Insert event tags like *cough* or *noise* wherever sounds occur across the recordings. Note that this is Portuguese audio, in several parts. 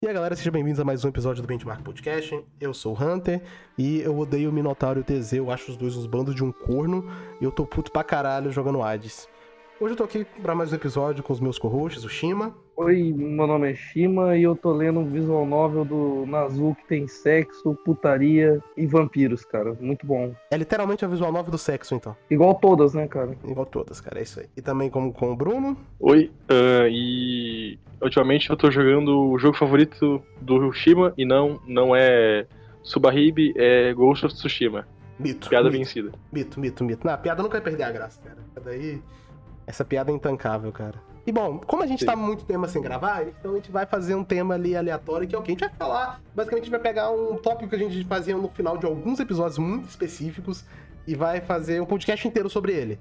E aí galera, sejam bem-vindos a mais um episódio do Benchmark Podcast. Eu sou o Hunter e eu odeio o Minotauro e o TZ, eu acho os dois uns bandos de um corno e eu tô puto pra caralho jogando Hades. Hoje eu tô aqui pra mais um episódio com os meus co-hosts, o Shima. Oi, meu nome é Shima e eu tô lendo um visual novel do Nazul que tem sexo, putaria e vampiros, cara. Muito bom. É literalmente a visual novel do sexo, então. Igual todas, né, cara? Igual todas, cara, é isso aí. E também como com o Bruno. Oi, ah, e ultimamente eu tô jogando o jogo favorito do Shima e não, não é Subaribe, é Ghost of Tsushima. Mito. Piada mito, vencida. Mito, mito, mito. Não, a piada nunca vai perder a graça, cara. Daí, essa piada é intancável, cara. E bom, como a gente Sim. tá muito tema sem gravar, então a gente vai fazer um tema ali aleatório, que é o que a gente vai falar. Basicamente, a gente vai pegar um tópico que a gente fazia no final de alguns episódios muito específicos e vai fazer um podcast inteiro sobre ele.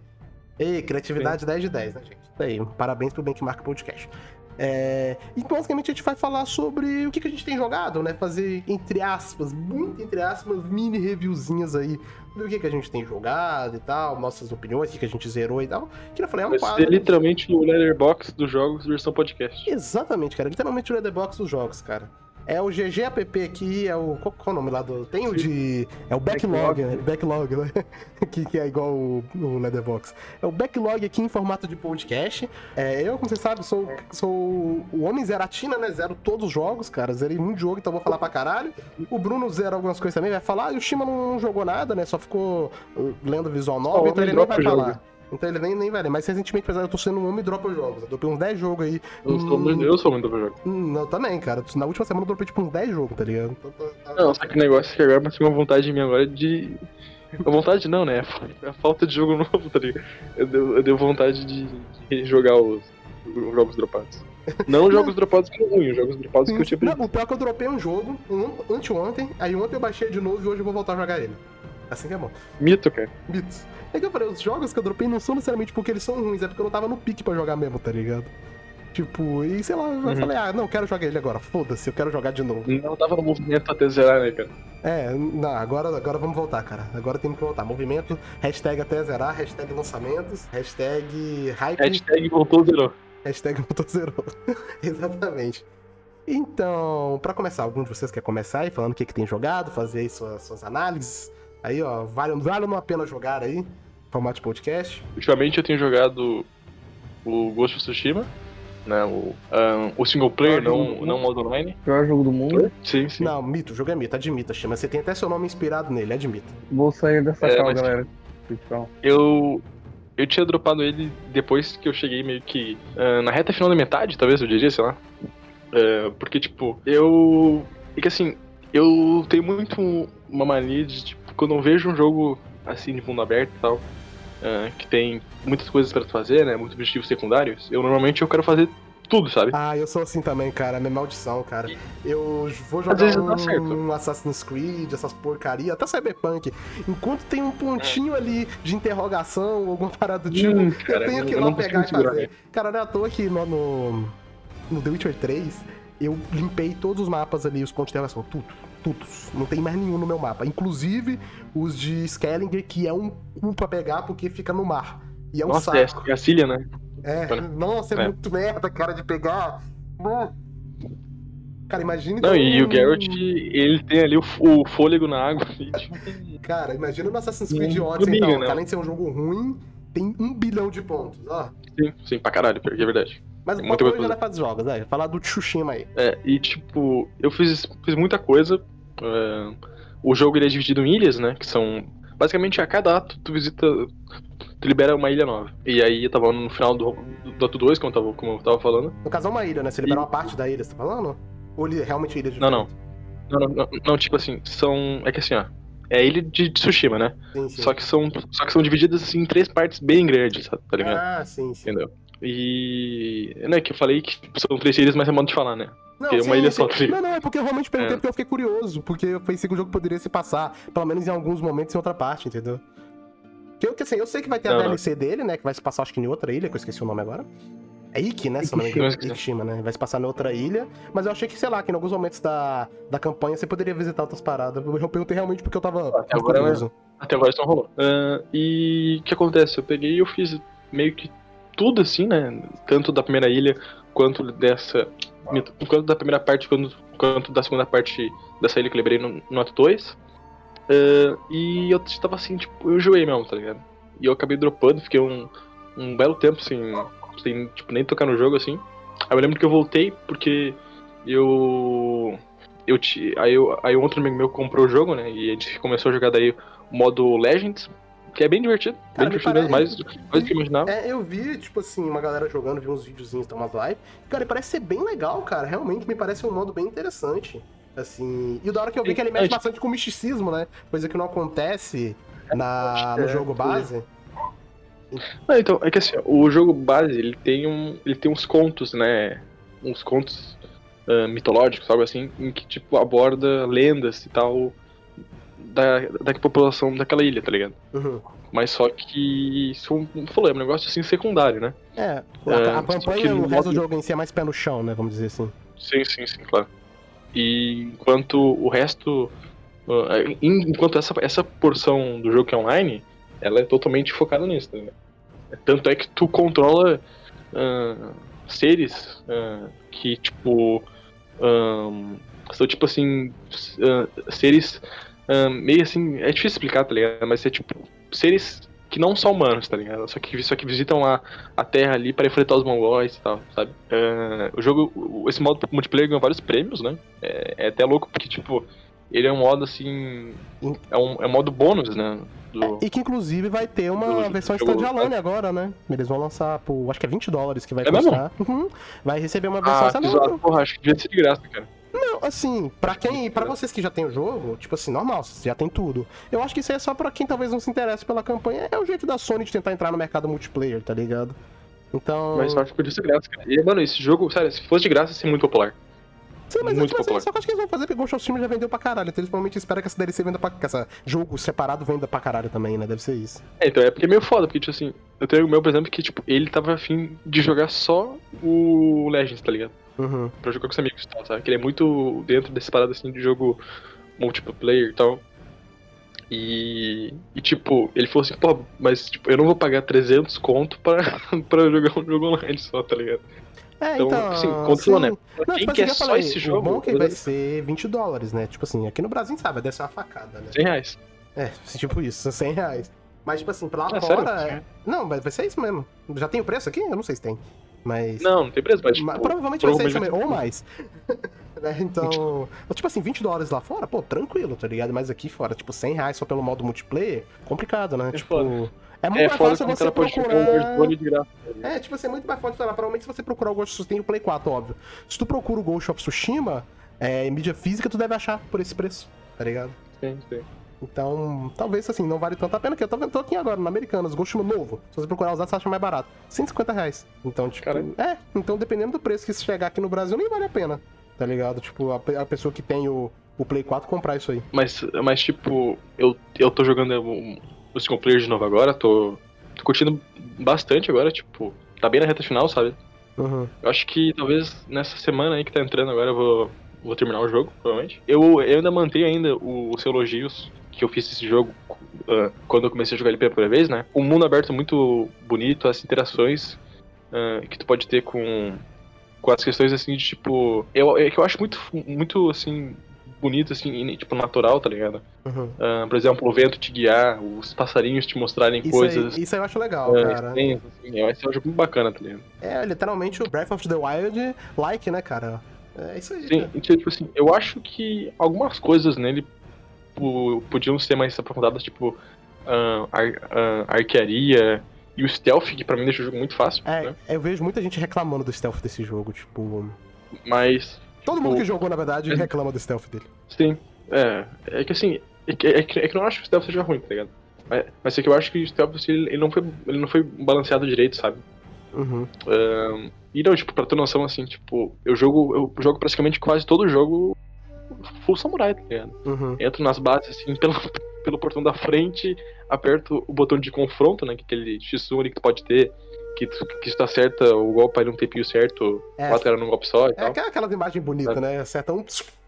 Ei, criatividade 10 de 10, né, gente? Isso aí, parabéns pro Benchmark Podcast. É... E basicamente a gente vai falar sobre o que, que a gente tem jogado, né? Fazer, entre aspas, muito entre aspas, mini reviewzinhas aí do que, que a gente tem jogado e tal, nossas opiniões, o que, que a gente zerou e tal. Que eu falei, é um Vai quadro. ser literalmente o Letterboxd dos jogos versão podcast. Exatamente, cara. Literalmente o Letterboxd dos jogos, cara. É o GGApp aqui, é o. Qual, qual é o nome lá do. Tem o de. É o backlog, Backlog. né? Backlog, né? *laughs* que, que é igual o, o Letterboxd. É o backlog aqui em formato de podcast. É, eu, como você sabe, sou, sou o homem zeratina, né? Zero todos os jogos, cara. Zerei muito jogo, então vou falar pra caralho. O Bruno zera algumas coisas também, vai falar. E o Shima não jogou nada, né? Só ficou uh, lendo visual novel, então ele nem vai dropa jogo. Então ele nem, nem vai ler. Mas recentemente, apesar de eu tô sendo um homem dropa jogos. Eu dropei uns 10 jogos aí. Eu sou, Hum, eu sou muito pro jogo. Hum, Não, também, cara. Na última semana eu dropei tipo uns 10 jogos, tá ligado? Então, tá- tá- Não, só que o negócio é que agora bateu uma vontade minha agora de. A vontade não, né? A falta de jogo *laughs* novo, tá ligado? Eu deu, eu deu vontade de, de jogar os, os jogos dropados. Não jogos dropados que são ruins, jogos dropados que eu tinha Não, perdido. o pior é que eu dropei um jogo um, anteontem, aí ontem eu baixei de novo e hoje eu vou voltar a jogar ele. Assim que é bom. Mito, cara. Mitos. É que eu falei, os jogos que eu dropei não são necessariamente porque eles são ruins, é porque eu não tava no pique pra jogar mesmo, tá ligado? Tipo, e sei lá, eu Uhum. falei, ah, não, eu quero jogar ele agora, foda-se, eu quero jogar de novo. Não tava no movimento até zerar, né, cara? É, não, agora, agora vamos voltar, cara. Agora temos que voltar. Movimento, hashtag até zerar, hashtag lançamentos, hashtag hype. Hashtag voltou zerou. Hashtag motozerou. *laughs* Exatamente. Então, pra começar, algum de vocês quer começar aí falando o que, que tem jogado, fazer aí suas, suas análises? Aí, ó, vale, vale ou não a pena jogar aí? Formato de podcast. Ultimamente eu tenho jogado o Ghost of Tsushima, né? O, ahn, o single player, não, não modo online. Pior jogo do mundo. Sim, sim. Não, mito, o jogo é mito, admita, chama. Você tem até seu nome inspirado nele, admita. Vou sair dessa É, cal, mas- galera. Tchau. Eu. Eu tinha dropado ele depois que eu cheguei meio que ah, na reta final da metade, talvez eu diria, sei lá. Ah, porque, tipo, eu. É que assim, eu tenho muito uma mania de, tipo, quando eu vejo um jogo assim de mundo aberto e tal, ah, que tem muitas coisas pra tu fazer, né? Muitos objetivos secundários, eu normalmente eu quero fazer tudo, sabe? Ah, eu sou assim também, cara. É minha maldição, cara. Eu vou jogar um, um Assassin's Creed, essas porcaria, até Cyberpunk. Enquanto tem um pontinho ali de interrogação, alguma parada do tipo, Hum, cara, eu tenho que ir lá pegar e fazer. né? Cara, não é à toa que no, no, no The Witcher 3, eu limpei todos os mapas ali, os pontos de interrogação, tudo. Não tem mais nenhum no meu mapa. Inclusive os de Skellinger, que é um cu pra pegar porque fica no mar. E é um Nossa, é, saco. é a Cília, né? É, Olha. nossa, é, É. muito merda, cara, de pegar. Cara, imagina. Não, e o Garrett, ele tem ali o, o fôlego na água. *laughs* Cara, imagina no Assassin's Creed Odyssey, então. né? Além de ser um jogo ruim, tem um bilhão de pontos, ó. sim, sim, pra caralho, pior que é verdade. Mas muita coisa já vai fazer jogos, né? Falar do Tsushima aí. É, e tipo, eu fiz, fiz muita coisa. É, o jogo ele é dividido em ilhas, né? Que são. Basicamente, a cada ato tu visita. Tu libera uma ilha nova. E aí eu tava no final do, do, ato 2, como eu, tava, como eu tava falando. No caso é uma ilha, né? Você libera E- uma parte da ilha, você tá falando? Ou ele realmente ilha de Não, não. Não, não, não, não, tipo assim, são. É que assim, ó. É a ilha de Tsushima, né? Sim, sim. Só que são. Só que são divididas assim, em três partes bem grandes? Tá ligado? Ah, sim, sim. Entendeu? E. Não é que eu falei que são três ilhas, mas é modo de falar, né? Não, Porque é uma sim, ilha sim. só, ligado? Não, não, é porque eu realmente perguntei É. porque eu fiquei curioso. Porque eu pensei que o jogo poderia se passar, pelo menos em alguns momentos, em outra parte, entendeu? Que eu, que, assim, eu sei que vai ter a Não, não. DLC dele, né? Que vai se passar, acho que em outra ilha, que eu esqueci o nome agora. É Iki, né? Não. Ikishima. Ikishima, né? Vai se passar em outra ilha. Mas eu achei que, sei lá, que em alguns momentos da, da campanha você poderia visitar outras paradas. Eu perguntei realmente porque eu tava Até agora, curioso. Até agora isso não rolou. Ah, e o que acontece? Eu peguei e eu fiz meio que tudo assim, né? Tanto da primeira ilha quanto dessa. Quanto da primeira parte quanto, quanto da segunda parte dessa ilha que eu lembrei no, no ato 2. Uh, e eu tava assim, tipo, eu joguei mesmo, tá ligado? E eu acabei dropando, fiquei um, um belo tempo sem, sem tipo, nem tocar no jogo assim. Aí eu lembro que eu voltei porque eu. eu aí, eu, aí um outro amigo meu comprou o jogo, né? E a gente começou a jogar daí o modo Legends, que é bem divertido. Cara, bem divertido mesmo, mais, mais do que imaginava. É, eu vi, tipo assim, uma galera jogando, vi uns videozinhos, umas lives. Cara, parece ser bem legal, cara. Realmente me parece um modo bem interessante. Assim. E da hora que eu vi que ele mexe é, tipo bastante com misticismo, né? Coisa que não acontece na, no é, jogo base. Não, então, é que assim, o jogo base, ele tem um. Ele tem uns contos, né? Uns contos uh, mitológicos, algo assim, em que, tipo, aborda lendas e tal da, da população daquela ilha, tá ligado? Uhum. Mas só que isso, como falou, é um negócio assim secundário, né? É, a, a campanha, o resto do jogo em si é mais pé no chão, né? Vamos dizer assim. Sim, sim, sim, claro. E enquanto o resto. Uh, enquanto essa, essa porção do jogo que é online, ela é totalmente focada nisso, tá Tanto é que tu controla uh, seres uh, que, tipo. Um, são tipo assim. seres meio assim. É difícil explicar, tá ligado? Mas é tipo. Seres que não são humanos, tá ligado? Só que, só que visitam a, a Terra ali para enfrentar os mongóis e tal, sabe? Uh, o jogo, esse modo multiplayer ganhou vários prêmios, né? É, é, até louco porque, tipo, ele é um modo assim. É um, é um modo bônus, né? Do, é, e que inclusive vai ter uma do, versão standalone agora, né? Eles vão lançar por. Acho que é 20 dólares que vai é custar. Uhum. Vai receber uma versão ah, standalone. Porra, acho que devia ser de graça, cara. Não, assim, para quem, para vocês que já tem o jogo, tipo assim, normal, já tem tudo. Eu acho que isso aí é só para quem talvez não se interesse pela campanha, é o jeito da Sony de tentar entrar no mercado multiplayer, tá ligado? Então. Mas eu acho que podia ser graça, cara. E, mano, esse jogo, sério, se fosse de graça, ia ser muito popular. Sim, mas muito é, popular. só que acho que eles vão fazer porque Ghost of Tsushima já vendeu pra caralho. Então eles provavelmente esperam que essa DLC venda pra. que esse jogo separado venda pra caralho também, né? Deve ser isso. É, então é porque é meio foda, porque, tipo assim, eu tenho o meu, por exemplo, que, tipo, ele tava afim de jogar só o Legends, tá ligado? Uhum. Pra jogar com os amigos e tal, sabe? Que ele é muito dentro desse parada assim de jogo multiplayer e tal. E, e, tipo, ele falou assim, pô, mas tipo, eu não vou pagar 300 conto pra, *laughs* pra jogar um jogo online só, tá ligado? É, então, então assim, continua, né? Pra quem tipo, quer assim, só esse jogo... O bom é que vai ser 20 dólares, né? Tipo assim, aqui no Brasil, sabe, deve ser uma facada, né? 100 reais. É, *laughs* tipo isso, 100 reais. Mas, tipo assim, pra lá é, fora... É... Não, vai ser isso mesmo. Já tem o preço aqui? Eu não sei se tem. Mas. Não, não tem preço, mas. Tipo, provavelmente, vai ser isso mesmo, ou *laughs* mais. *laughs* né? Então. tipo assim, 20 dólares lá fora, pô, tranquilo, tá ligado? Mas aqui fora, tipo, 100 reais só pelo modo multiplayer, complicado, né? É tipo. Foda. É muito é, mais fácil você procurar. Um graça, tá é, tipo assim, é muito mais fácil. Provavelmente se você procurar o Ghost tem o Play 4, óbvio. Se tu procura o Ghost of Tsushima, é, em mídia física, tu deve achar por esse preço, tá ligado? Sim, sim. Então, talvez assim, não vale tanto a pena, que eu tô, tô aqui agora, no Americanas, Ghost novo. Se você procurar usar, você acha mais barato. 150 reais. Então, tipo, Caramba. é, então dependendo do preço que se chegar aqui no Brasil, nem vale a pena. Tá ligado? Tipo, a, a pessoa que tem o, o Play 4 comprar isso aí. Mas, mas tipo, eu, eu tô jogando o, o single player de novo agora, tô, tô curtindo bastante agora, tipo, tá bem na reta final, sabe? Uhum. Eu acho que talvez nessa semana aí que tá entrando agora eu vou, vou terminar o jogo, provavelmente. Eu, eu ainda mantenho ainda os elogios que eu fiz esse jogo uh, quando eu comecei a jogar ele pela primeira vez, né? Um mundo aberto muito bonito, as interações uh, que tu pode ter com, com as questões assim de tipo. Eu, é que eu acho muito, muito assim. Bonito, assim, tipo, natural, tá ligado? Uhum. Uh, por exemplo, o vento te guiar, os passarinhos te mostrarem isso coisas. Aí, isso aí eu acho legal, cara. Sim, assim, vai ser um jogo muito bacana, tá ligado? É, literalmente o Breath of the Wild like, né, cara? É isso aí. Sim, né? tipo assim, eu acho que algumas coisas nele tipo, podiam ser mais aprofundadas, tipo, uh, ar, uh, arquearia e o stealth, que pra mim deixa o jogo muito fácil. É, né? eu vejo muita gente reclamando do stealth desse jogo, tipo. Mas. Todo tipo, mundo que jogou, na verdade, é... reclama do stealth dele. Sim. É. É que assim. É que, é que, é que eu não acho que o stealth seja ruim, tá ligado? Mas, mas é que eu acho que o stealth assim, ele, não foi, ele não foi balanceado direito, sabe? Uhum. Um, e não, tipo, pra ter noção, assim, tipo, eu jogo, eu jogo praticamente quase todo jogo full samurai, tá ligado? Uhum. Entro nas bases, assim, *laughs* pelo, pelo portão da frente, aperto o botão de confronto, né? Que é aquele X1 que tu pode ter, que, que está certa o golpe aí num tempinho certo, é. quatro caras num golpe só e é tal. aquelas imagens bonitas, né? Acerta um,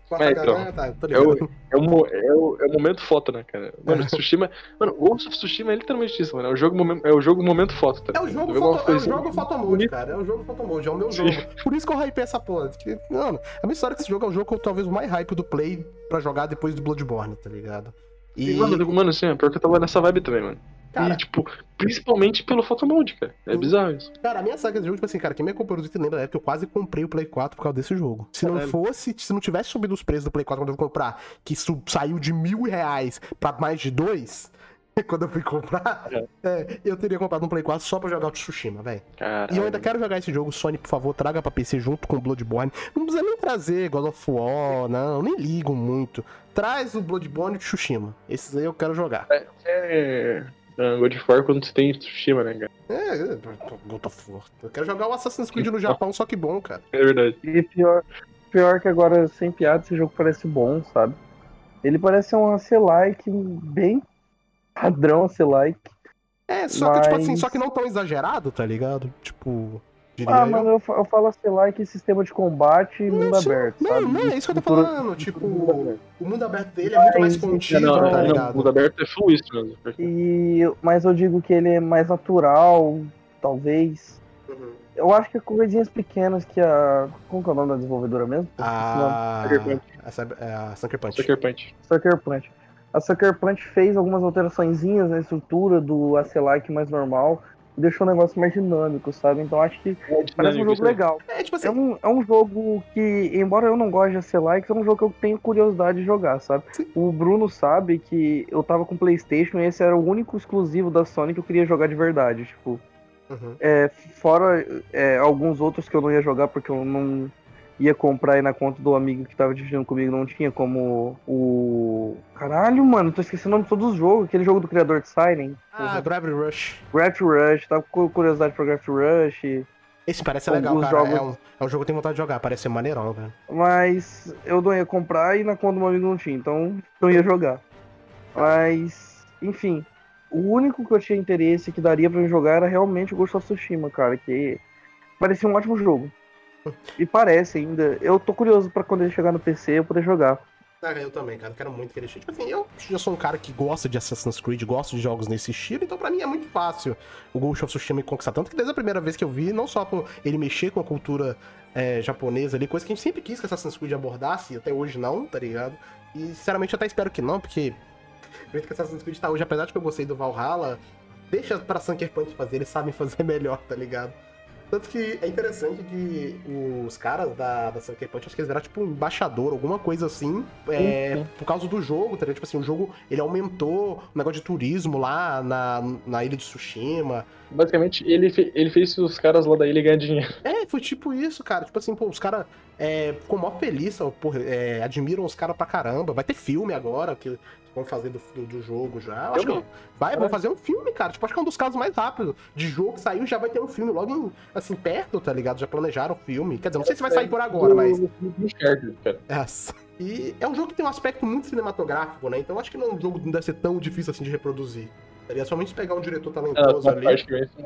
Quarta então, galera, tá, tô É o, ligado. é, o, é, o, é o momento foto, né, cara? Mano, Tsushima. Mano, Ghost of Tsushima é literalmente isso, mano. É o jogo, é o jogo momento foto, tá É o jogo, foto, é o jogo cara. É o jogo Photomode, é o meu jogo. Por isso que eu hypei essa porra. porque, Mano, a minha história é que esse jogo é o jogo que eu talvez o mais hype do Play pra jogar depois do Bloodborne, tá ligado? E, mano, mano, assim, é pior que eu tava nessa vibe também, mano. Cara, E, tipo, principalmente pelo Photomode, cara. É Hum. bizarro isso. cara, a minha saga desse jogo, tipo assim, cara, quem me acompanhou no Twitter lembra da época que eu quase comprei o Play 4 por causa desse jogo. Se não Caralho. fosse, se não tivesse subido os preços do Play 4 quando eu fui comprar, que isso saiu de mil reais pra mais de dois, *laughs* quando eu fui comprar, é, eu teria comprado um Play 4 só pra jogar o Tsushima, velho. E eu ainda quero jogar esse jogo, Sony, por favor, traga pra PC junto com o Bloodborne. Não precisa nem trazer God of War, não, nem ligo muito. Traz o Bloodborne e o Tsushima. Esses aí eu quero jogar. É. é, God of War quando você tem Tsushima, né, cara? É, é, God of War. Eu quero jogar o Assassin's Creed no Japão, só que bom, cara. É verdade. E pior, pior que agora, sem piada, esse jogo parece bom, sabe? Ele parece um AC-like bem padrão AC-like. É, só que, tipo Mas- assim, só que não tão exagerado, tá ligado? Tipo, Ah, eu. mano, eu, eu falo AC-like sistema de combate e mundo aberto, Não, sabe? não, é isso que eu tô falando. Tipo, mundo aberto. o mundo aberto dele é muito mais contido, não, tá não, ligado? o mundo aberto é full isso mesmo. E, mas eu digo que ele é mais natural, talvez. Uhum. Eu acho que coisinhas pequenas que a. Como que é o nome da desenvolvedora mesmo? A... Sucker Punch. a, Cyber- é a Sucker Punch. Sucker Punch. Sucker Punch. A Sucker Punch fez algumas alteraçõezinhas na estrutura do AC-like mais normal deixou o negócio mais dinâmico, sabe? Então acho que parece um jogo legal. É, tipo assim, É um, é um jogo que, embora eu não goste de AC-likes, é um jogo que eu tenho curiosidade de jogar, sabe? Sim. O Bruno sabe que eu tava com Playstation e esse era o único exclusivo da Sony que eu queria jogar de verdade, tipo... Uhum. É, fora é, alguns outros que eu não ia jogar porque eu não ia comprar aí na conta do amigo que tava dividindo comigo, não tinha como o. Caralho, mano, tô esquecendo o nome de todos os jogos. Aquele jogo do criador de Siren. Ah, Gravity Rush. Gravity Rush, tava com curiosidade pra Gravity Rush. Esse parece legal, cara. jogos- É, um, é um jogo que eu tenho vontade de jogar, parece ser maneirão, velho. Mas eu não ia comprar e na conta do meu amigo não tinha, então não ia jogar. Mas, enfim. O único que eu tinha interesse que daria pra eu jogar era realmente o Ghost of Tsushima, cara, que parecia um ótimo jogo. E parece ainda. Eu tô curioso pra quando ele chegar no PC eu poder jogar. Ah, eu também, cara. Quero muito que ele chegue. Tipo assim, eu já sou um cara que gosta de Assassin's Creed, gosto de jogos nesse estilo, então pra mim é muito fácil o Ghost of Tsushima me conquistar. Tanto que desde a primeira vez que eu vi, não só por ele mexer com a cultura é, japonesa ali, coisa que a gente sempre quis que Assassin's Creed abordasse, e até hoje não, tá ligado? E sinceramente eu até espero que não, porque o jeito que Assassin's Creed tá hoje, apesar de que eu gostei do Valhalla, deixa pra Sunker Punch fazer, eles sabem *laughs* fazer melhor, tá ligado? Tanto que é interessante que os caras da, da Sucker Punch, acho que eles viraram tipo um embaixador, alguma coisa assim, é, por causa do jogo, tá ligado? Tipo assim, o jogo, ele aumentou o negócio de turismo lá na, na ilha de Tsushima. Basicamente, ele, fe- ele fez os caras lá da ilha ganhar dinheiro. É, foi tipo isso, cara. Tipo assim, pô, os caras é, ficou mó feliz, ó, porra, é, admiram os caras pra caramba. Vai ter filme agora que vão fazer do, do, do jogo já. Eu acho que vai, vão fazer um filme, cara. Tipo, acho que é um dos casos mais rápidos de jogo que saiu, já vai ter um filme logo em, assim, perto, tá ligado? Já planejaram o filme. Quer dizer, não sei se vai sair por agora, mas. Essa. E é um jogo que tem um aspecto muito cinematográfico, né? Então acho que não, um jogo não deve ser tão difícil assim de reproduzir. Seria somente se pegar um diretor Ah, talentoso a ali. parte que assim,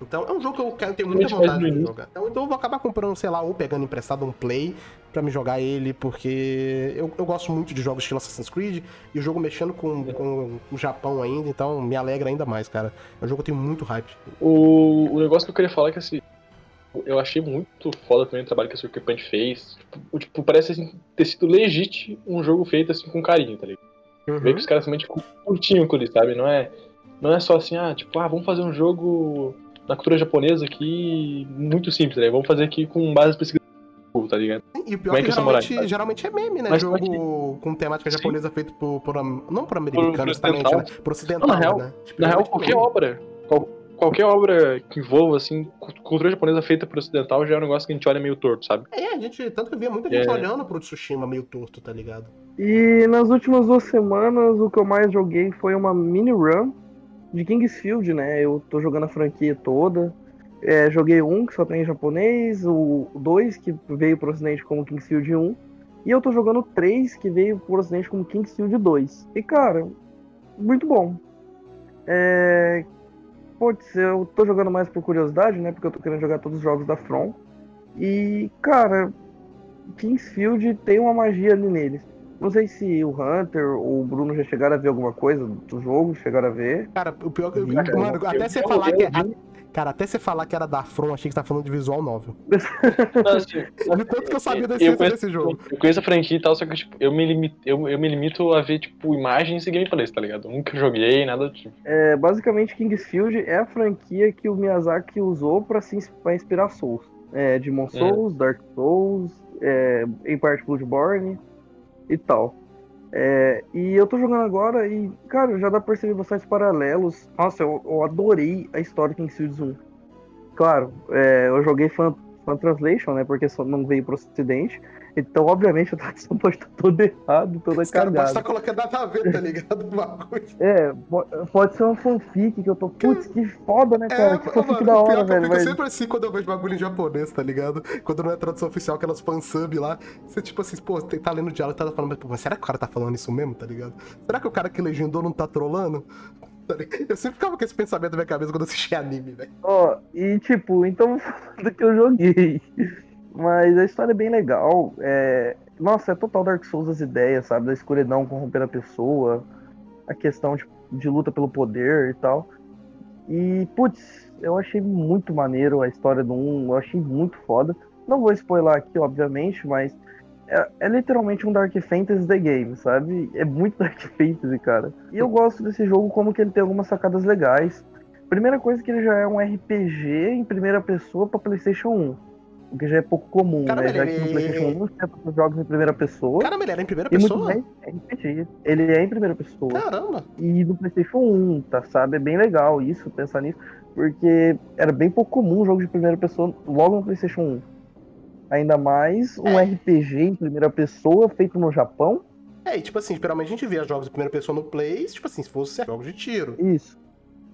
Então é um jogo que eu quero ter muita vontade de jogar. Então, então eu vou acabar comprando, sei lá, ou pegando emprestado um Play pra me jogar ele, porque eu, eu gosto muito de jogos estilo Assassin's Creed e o jogo mexendo com, com o Japão ainda, então me alegra ainda mais, cara. É um jogo que eu tenho muito hype. O, o negócio que eu queria falar é que assim, eu achei muito foda também o trabalho que a Sucker Punch fez. Tipo, o- tipo, parece assim, ter sido legítimo um jogo feito assim com carinho, tá ligado? Uhum. Vê que os caras realmente cu- curtiam aquilo, ali, sabe? Não é, não é só assim, ah, tipo, ah, vamos fazer um jogo na cultura japonesa aqui muito simples, né? Vamos fazer aqui com base pesquisa, tá ligado? E o pior Como é é que que é samurai? geralmente, geralmente é meme, né? Mas jogo é com temática Sim. japonesa feito por, por não por americano, justamente, né? ocidental. Por ocidental, Não, na real- né? Tipo, Na real, geralmente qualquer meme. obra, qual- qualquer obra que envolva, assim, cu- cultura japonesa feita por ocidental já é um negócio que a gente olha meio torto, sabe? É, a gente, tanto que eu via muita gente É. olhando pro Tsushima meio torto, tá ligado? E nas últimas duas semanas, o que eu mais joguei foi uma mini run de Kingsfield, né? Eu tô jogando a franquia toda. É, joguei um que só tem em japonês, o dois que veio pro ocidente como Kingsfield 1. E eu tô jogando o 3 que veio pro ocidente como Kingsfield 2. E cara, muito bom. É. Putz, eu tô jogando mais por curiosidade, né? Porque eu tô querendo jogar todos os jogos da From. E, cara, Kingsfield tem uma magia ali neles. Não sei se o Hunter ou o Bruno já chegaram a ver alguma coisa do jogo, chegaram a ver. Cara, o pior que. Vi, Mano, cara. até Eu- você eu- falar eu que. é- vi. Cara, até você falar que era da From, achei que você tá falando de visual novel. *laughs* Não, assim, De tanto que eu sabia da essência conheço- desse jogo. Eu conheço a franquia e tal, só que tipo, eu, me limito, eu, eu me limito a ver, tipo, imagens e gameplays, tá ligado? Eu nunca joguei, nada do tipo. É, basicamente, Kingsfield é a franquia que o Miyazaki usou pra, se, pra inspirar Souls. É, Demon Souls, Dark Souls, é, em parte Bloodborne e tal. É, e eu tô jogando agora e, cara, já dá pra perceber bastante paralelos. Nossa, eu, eu adorei a história de Kingsfield 1. Claro, é, eu joguei fan, fan Translation, né? Porque só não veio pro ocidente. Então, obviamente, a *laughs* tradução pode estar toda errada, toda Os caras podem cagada. estar colocando nada a ver, tá ligado? *laughs* O bagulho. É, po- pode ser uma fanfic que eu tô. Putz, que foda, né, cara? que fanfic É, mano, da o pior hora, é que eu velho. fico Mas... sempre assim quando eu vejo bagulho em japonês, tá ligado? Quando não é tradução oficial, aquelas fansub lá. Você, tipo assim, pô, você tá lendo o diálogo e tá falando, mas, pô, mas será que o cara tá falando isso mesmo, tá ligado? Será que o cara que legendou não tá trolando? Tá? *laughs* Eu sempre ficava com esse pensamento na minha cabeça quando eu assistia anime, velho. Ó, e tipo, então do que eu joguei. Mas a história é bem legal. É... Nossa, é total Dark Souls as ideias, sabe? Da escuridão corromper a pessoa, a questão de, de luta pelo poder e tal. E, putz, eu achei muito maneiro a história do 1, eu achei muito foda. Não vou spoiler aqui, obviamente, mas é, é literalmente um Dark Fantasy The Game, sabe? É muito *laughs* Dark Fantasy, cara. E eu gosto desse jogo como que ele tem algumas sacadas legais. Primeira coisa que ele já é um RPG em primeira pessoa para PlayStation 1. O que já é pouco comum, Caramba, né? Já que ele- no PlayStation 1 não tinha tantos jogos em primeira pessoa. Caramba, ele era em primeira e pessoa? bem, é RPG. Ele é em primeira pessoa. Caramba. E no PlayStation 1, tá? Sabe? É bem legal isso, pensar nisso. Porque era bem pouco comum um jogo de primeira pessoa logo no PlayStation 1. Ainda mais um É. RPG em primeira pessoa feito no Japão. É, e tipo assim, geralmente a gente vê jogos em primeira pessoa no Play, tipo assim, se fosse jogos de tiro. Isso.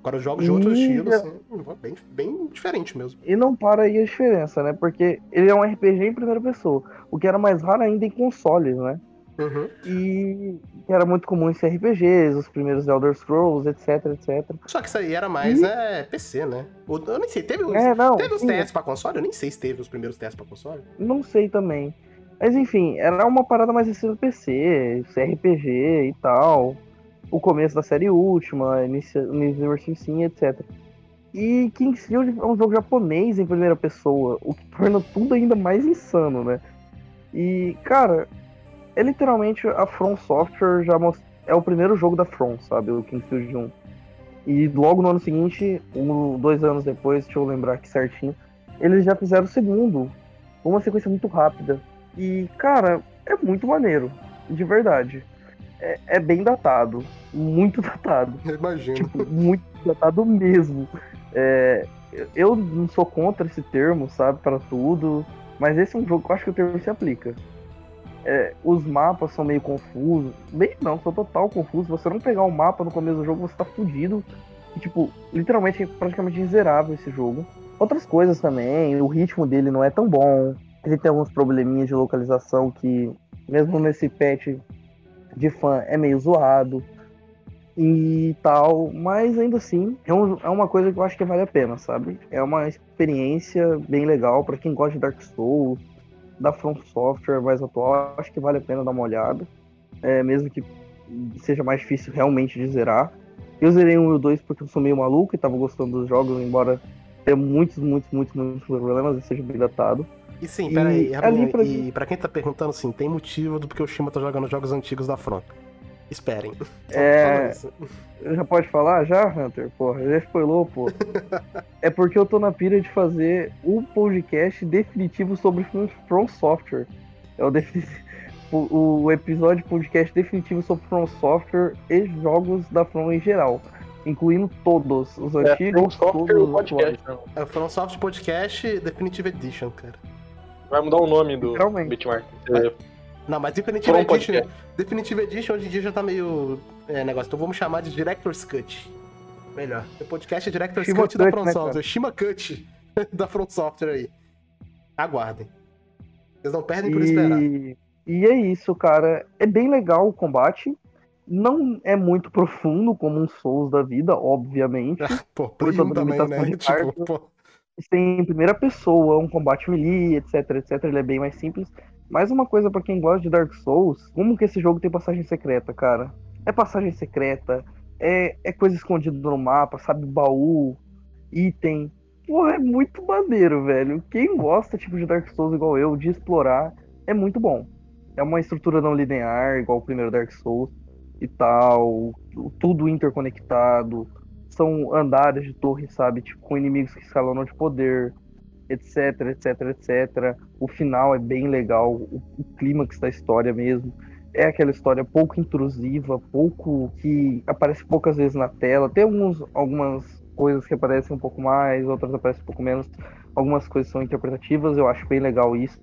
Agora jogos de outros estilos, assim, bem, bem diferente mesmo. E não para aí a diferença, né? Porque ele é um RPG em primeira pessoa. O que era mais raro ainda em consoles, né? Uhum. E era muito comum em RPGs, os primeiros Elder Scrolls, etc, etc. Só que isso aí era mais, E- né, PC, né? Eu nem sei, teve uns, É, não. teve sim, testes pra console? Eu nem sei se teve os primeiros testes pra console. Não sei também. Mas enfim, era uma parada mais estilo PC, RPG e tal. O começo da série última, inicia- Universe Sim, etc. E Kingsfield é um jogo japonês em primeira pessoa, o que torna tudo ainda mais insano, né? E, cara, é literalmente a From Software já most... é o primeiro jogo da From, sabe? O Kingsfield 1. E logo no ano seguinte, um, dois anos depois, deixa eu lembrar aqui certinho, eles já fizeram o segundo. Uma sequência muito rápida. E, cara, é muito maneiro. De verdade. É, é bem datado. Muito datado. Eu imagino. Tipo, muito datado mesmo. É, eu- não sou contra esse termo, sabe, para tudo. Mas esse é um jogo que eu acho que o termo se aplica. É, os mapas são meio confusos. Bem não, são total confusos. Você não pegar um mapa no começo do jogo, você tá fudido. E, tipo, literalmente é praticamente inzerável esse jogo. Outras coisas também, o ritmo dele não é tão bom. Ele tem alguns probleminhas de localização que, mesmo nesse patch de fã, é meio zoado e tal, mas ainda assim é, um- é uma coisa que eu acho que vale a pena, sabe? É uma experiência bem legal pra quem gosta de Dark Souls, da From Software mais atual, acho que vale a pena dar uma olhada, é, mesmo que seja mais difícil realmente de zerar. Eu zerei um e o 2 porque eu sou meio maluco e tava gostando dos jogos, embora tenha muitos, muitos, muitos, muitos problemas e seja bem datado. E sim, E peraí, rapidinho, ali pra- e pra quem tá perguntando, sim, tem motivo do porque o Shima tá jogando jogos antigos da Front. Esperem. *laughs* É. Já pode falar já, Hunter? Porra, já spoilou, pô. é porque eu tô na pira de fazer um podcast definitivo sobre From- From Software. É *laughs* o, o, episódio podcast definitivo sobre From Software e jogos da From em geral. Incluindo todos, os É, antigos, From Software todos os podcast, atuais. É o From Soft Podcast Definitive Edition, cara. Vai mudar o nome do. Bitmark. É, Não, mas Definitive Edition, Podcast. Definitive Edition hoje em dia já tá meio é, negócio, então vamos chamar de Director's Cut. Melhor. O podcast é Director's Shima Cut da From né, Software. Shima Cut *laughs* da From Software aí. Aguardem. Vocês não perdem por esperar. E, e é isso, cara. É bem legal o combate. Não é muito profundo como um Souls da vida, obviamente. *laughs* Pô, por Play 1 toda a também, né? de *laughs* Tipo, pô. Tem em primeira pessoa, um combate melee, etc, etc. Ele é bem mais simples. Mais uma coisa para quem gosta de Dark Souls, como que esse jogo tem passagem secreta, cara? É passagem secreta, é, é coisa escondida no mapa, sabe? Baú, item. Porra, é muito maneiro, velho. Quem gosta, tipo, de Dark Souls igual eu, de explorar, é muito bom. É uma estrutura não linear, igual o primeiro Dark Souls e tal. Tudo interconectado. São andares de torre, sabe? Tipo, com inimigos que escalonam de poder, etc, etc, etc. O final é bem legal, o, o clímax da história mesmo é aquela história pouco intrusiva, pouco que aparece poucas vezes na tela. Tem alguns, algumas coisas que aparecem um pouco mais, outras aparecem um pouco menos. Algumas coisas são interpretativas, eu acho bem legal isso.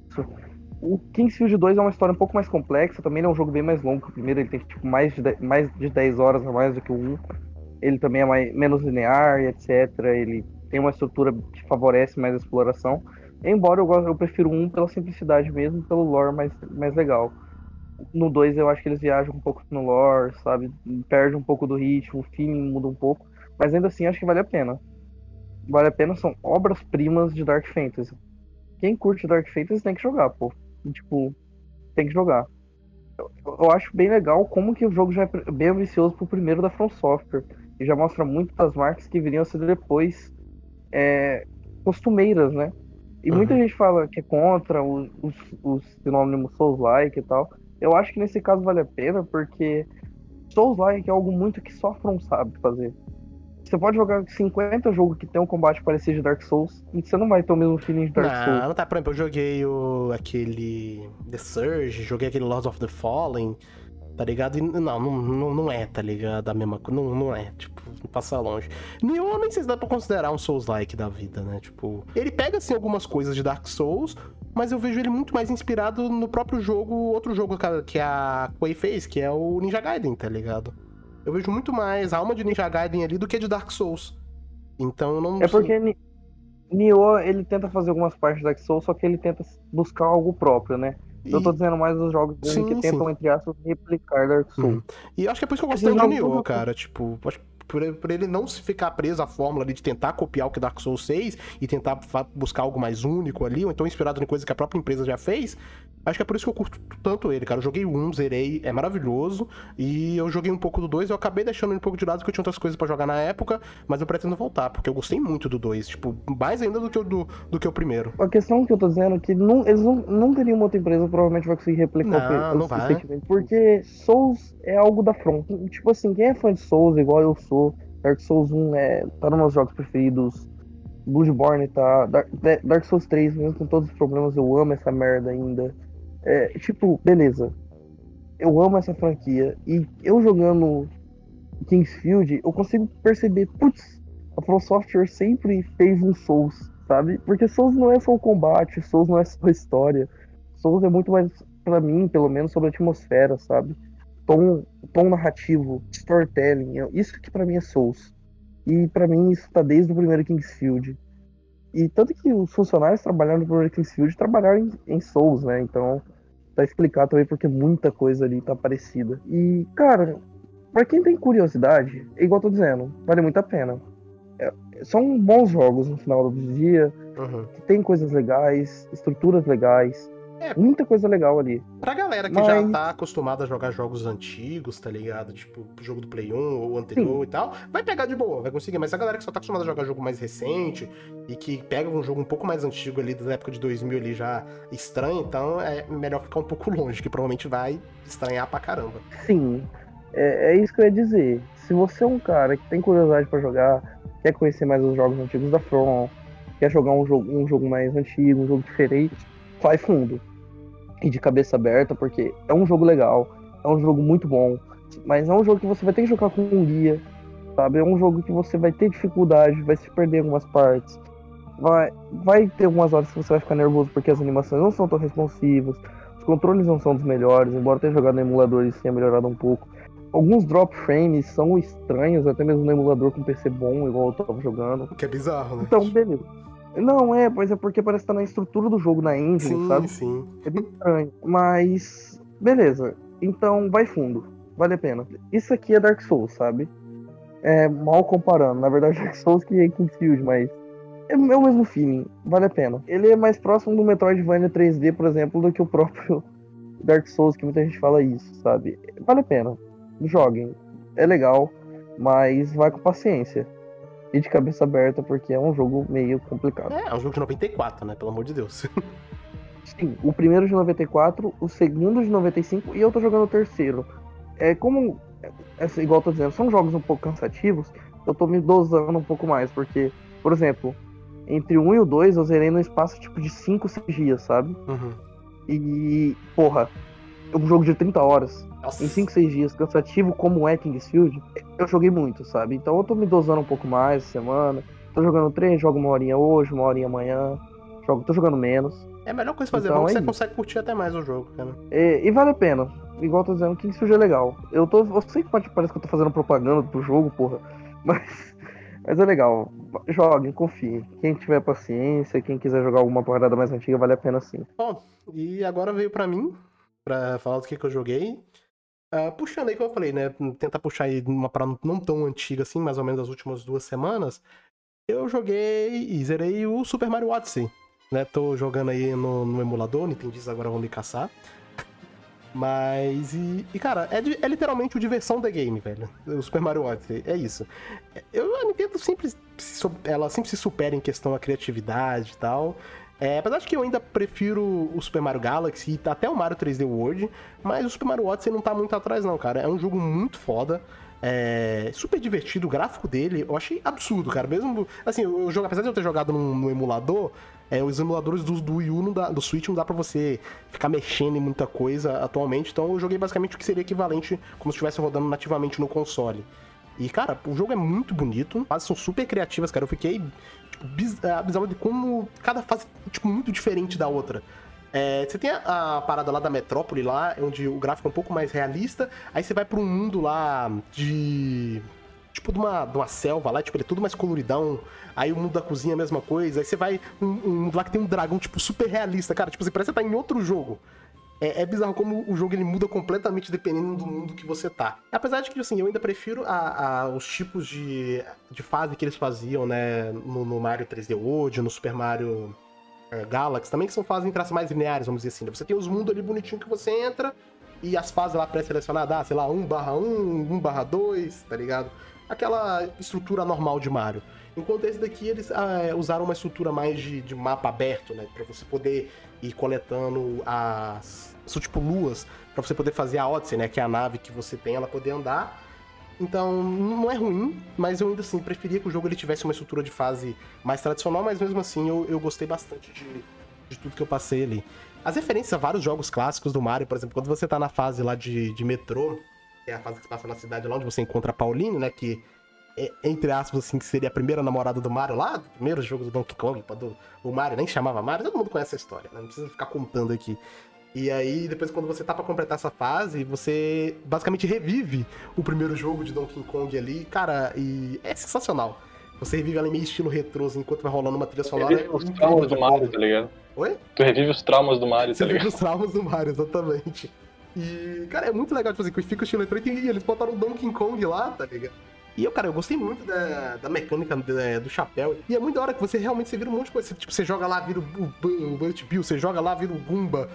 O Kingsfield 2 é uma história um pouco mais complexa, também é um jogo bem mais longo que o primeiro, ele tem tipo, mais, de 10, mais de 10 horas a mais do que o 1. Ele também é mais, menos linear, etc. Ele tem uma estrutura que favorece mais a exploração. Embora eu, gosto, eu prefiro um pela simplicidade mesmo, pelo lore mais, mais legal no 2 eu acho que eles viajam um pouco no lore, sabe? Perde um pouco do ritmo, o fim muda um pouco. Mas ainda assim acho que vale a pena. Vale a pena, são obras-primas de Dark Fantasy. Quem curte Dark Fantasy tem que jogar, pô. Tipo, tem que jogar. Eu, eu acho bem legal como que o jogo já é bem ambicioso pro primeiro da From Software. E já mostra muito das marcas que viriam a ser depois é, costumeiras, né? E uhum. muita gente fala que é contra os, os, os sinônimos Souls-like e tal. Eu acho que nesse caso vale a pena, porque Souls-like é algo muito que só From sabe fazer. Você pode jogar 50 jogos que tem um combate parecido de Dark Souls e você não vai ter o mesmo feeling de Dark não, Souls. Não, tá, por exemplo, eu joguei o, aquele The Surge, joguei aquele Lords of the Fallen, tá ligado? E, não, não, não é, tá ligado? A mesma coisa, não, não é, tipo, passa longe. Nioh nem sei se dá pra considerar um Souls-like da vida, né? Tipo, ele pega, assim, algumas coisas de Dark Souls, mas eu vejo ele muito mais inspirado no próprio jogo, outro jogo que a Quay fez, que é o Ninja Gaiden, tá ligado? Eu vejo muito mais a alma de Ninja Gaiden ali do que de Dark Souls. Então eu não É porque Nioh, ele tenta fazer algumas partes de Dark Souls, só que ele tenta buscar algo próprio, né? E... Eu tô dizendo mais dos jogos sim, que tentam, sim. entre aspas, replicar Dark Souls. Uhum. E acho que é por isso que eu gostei do Nioh, cara. Tipo, acho por, por, ele não se ficar preso à fórmula ali de tentar copiar o que Dark Souls 6 e tentar buscar algo mais único ali, ou então inspirado em coisa que a própria empresa já fez, acho que é por isso que eu curto tanto ele, cara. Eu joguei um, zerei, é maravilhoso, e eu joguei um pouco do 2, eu acabei deixando ele um pouco de lado porque eu tinha outras coisas para jogar na época, mas eu pretendo voltar, porque eu gostei muito do 2, tipo, mais ainda do que o, do, do que o primeiro. A questão que eu tô dizendo é que não, eles não, não teriam uma outra empresa, provavelmente vai conseguir replicar não, o, não vai. porque Souls é algo da From. Tipo assim, quem é fã de Souls, igual eu sou, Dark Souls 1 é, tá nos meus jogos preferidos. Bloodborne tá. Dark, Souls 3, mesmo com todos os problemas, eu amo essa merda ainda. É, tipo, beleza. Eu amo essa franquia. E eu jogando Kingsfield, eu consigo perceber, putz, a From Software sempre fez um Souls, sabe? Porque Souls não é só o combate, Souls não é só a história. Souls é muito mais, para mim, pelo menos, sobre a atmosfera, sabe? Tom, tom narrativo, storytelling. Isso que para mim é Souls. E para mim isso tá desde o primeiro Kingsfield. E tanto que os funcionários trabalhando no primeiro Kingsfield trabalharam em, em Souls, né? Então tá explicado também porque muita coisa ali tá parecida. E, cara, para quem tem curiosidade, é igual eu tô dizendo, vale muito a pena. É, são bons jogos no final do dia, uhum. que tem coisas legais, estruturas legais, é, muita coisa legal ali. Pra galera que Mas... já tá acostumada a jogar jogos antigos, tá ligado? Tipo, o jogo do Play 1 ou anterior Sim. e tal, vai pegar de boa, vai conseguir. Mas a galera que só tá acostumada a jogar jogo mais recente e que pega um jogo um pouco mais antigo ali, da época de 2000 ali já estranho, então é melhor ficar um pouco *laughs* longe, que provavelmente vai estranhar pra caramba. Sim, é, é isso que eu ia dizer. Se você é um cara que tem curiosidade para jogar, quer conhecer mais os jogos antigos da From, quer jogar um jogo, um jogo mais antigo, um jogo diferente, vai fundo e de cabeça aberta, porque é um jogo legal, é um jogo muito bom, mas é um jogo que você vai ter que jogar com um guia, sabe? É um jogo que você vai ter dificuldade, vai se perder em algumas partes. Vai, vai ter algumas horas que você vai ficar nervoso porque as animações não são tão responsivas, os controles não são dos melhores, embora tenha jogado no emulador e tenha melhorado um pouco. Alguns drop frames são estranhos, até mesmo no emulador com PC bom, igual eu tava jogando. Que é bizarro, né? Então, beleza. Não, é, pois é porque parece que tá na estrutura do jogo, na engine, sim, sabe? Sim, É bem estranho. Mas, beleza. Então, vai fundo. Vale a pena. Isso aqui é Dark Souls, sabe? É, mal comparando. Na verdade, *laughs* Dark Souls que é Kingsfield, mas é o mesmo feeling, vale a pena. Ele é mais próximo do Metroidvania 3D, por exemplo, do que o próprio *laughs* Dark Souls, que muita gente fala isso, sabe? Vale a pena. Joguem. É legal, mas vai com paciência. E de cabeça aberta, porque é um jogo meio complicado. É, é um jogo de 94, né? Pelo amor de Deus. *laughs* Sim, o primeiro de 94, o segundo de 95 e eu tô jogando o terceiro. É como. É, igual eu tô dizendo, são jogos um pouco cansativos, eu tô me dosando um pouco mais, porque, por exemplo, entre o 1 e o 2 eu zerei no espaço tipo de 5, 6 dias, sabe? Uhum. E, porra, é um jogo de 30 horas, Nossa. em 5, 6 dias, cansativo como é Kingsfield, eu joguei muito, sabe? Então eu tô me dosando um pouco mais essa semana. Tô jogando 3, jogo uma horinha hoje, uma horinha amanhã. Jogo, tô jogando menos. É a melhor coisa fazer, Então que é você isso. consegue curtir até mais o jogo, cara. E, e vale a pena. Igual eu tô dizendo, Kingsfield é legal. Eu tô. Eu sei que pode, parece que eu tô fazendo propaganda pro jogo, porra. *laughs* Mas. Mas é legal. Joguem, confiem. Quem tiver paciência, quem quiser jogar alguma parada mais antiga, vale a pena sim. Bom, e agora veio pra mim, pra falar do que, que eu joguei. Ah, puxando aí, como eu falei, né? Tentar puxar aí uma parada não tão antiga assim, mais ou menos das últimas duas semanas. Eu joguei e zerei o Super Mario Odyssey. Né? Tô jogando aí no, no emulador, Nintendis agora vão me caçar. Mas, e, e, cara, é, é literalmente o diversão da game, velho. O Super Mario Odyssey, é isso. Eu, a Nintendo sempre, ela sempre se supera em questão da criatividade e tal. É, apesar de que eu ainda prefiro o Super Mario Galaxy e até o Mario 3D World, mas o Super Mario Odyssey não tá muito atrás não, cara. É um jogo muito foda. É super divertido, o gráfico dele, eu achei absurdo, cara. Mesmo, assim, o jogo, apesar de eu ter jogado no, no emulador, é, os emuladores do, do Wii U, dá- do Switch, não dá pra você ficar mexendo em muita coisa atualmente. Então eu joguei basicamente o que seria equivalente como se estivesse rodando nativamente no console. E, cara, o jogo é muito bonito, as fases são super criativas, cara. Eu fiquei tipo, biz- bizarro de como cada fase é tipo, muito diferente da outra. É, você tem a, a parada lá da metrópole lá, onde o gráfico é um pouco mais realista. Aí você vai pra um mundo lá de. Tipo, de uma, de uma selva lá, tipo, ele é tudo mais coloridão. Aí o mundo da cozinha é a mesma coisa. Aí você vai um, um mundo lá que tem um dragão, tipo, super realista, cara. Tipo, você parece que tá em outro jogo. É, é bizarro como o jogo ele muda completamente dependendo do mundo que você tá. Apesar de que, assim, eu ainda prefiro a- a- os tipos de, de fase que eles faziam, né? No, no Mario 3D World, no Super Mario é, Galaxy, também que são fases em traços mais lineares, vamos dizer assim. né? Você tem os mundos ali bonitinho que você entra e as fases lá pré-selecionadas, ah, sei lá, 1 barra 1, 1 barra 2, tá ligado? Aquela estrutura normal de Mario. Enquanto esse daqui, eles ah, usaram uma estrutura mais de, de mapa aberto, né? Pra você poder ir coletando as. São tipo luas, pra você poder fazer a Odyssey, né? Que é a nave que você tem, ela poder andar. Então, não é ruim, mas eu ainda assim preferia que o jogo ele tivesse uma estrutura de fase mais tradicional, mas mesmo assim eu, eu gostei bastante de, de tudo que eu passei ali. As referências a vários jogos clássicos do Mario, por exemplo, quando você tá na fase lá de, de metrô, que é a fase que se passa na cidade lá onde você encontra a Pauline, né? Que é, entre aspas, assim, que seria a primeira namorada do Mario lá, do primeiro jogo do Donkey Kong, do, o Mario nem chamava Mario, todo mundo conhece a história, né? Não precisa ficar contando aqui. E aí, depois, quando você tá pra completar essa fase, você basicamente revive o primeiro jogo de Donkey Kong ali, cara, e é sensacional. Você revive em meio estilo retrô, enquanto vai rolando uma trilha sonora. Revive os traumas de do Mario, tá ligado? Oi? Tu revive os traumas do Mario, Você tá ligado? os traumas do Mario, exatamente. E, cara, é muito legal, tipo assim, que fica o estilo retrô e eles botaram o Donkey Kong lá, tá ligado? E eu, cara, eu gostei muito da, da mecânica do, do chapéu. E é muito da hora que você realmente você vira um monte de coisa. Você, tipo, você joga lá, vira o, o, Bill, você joga lá, vira o Goomba.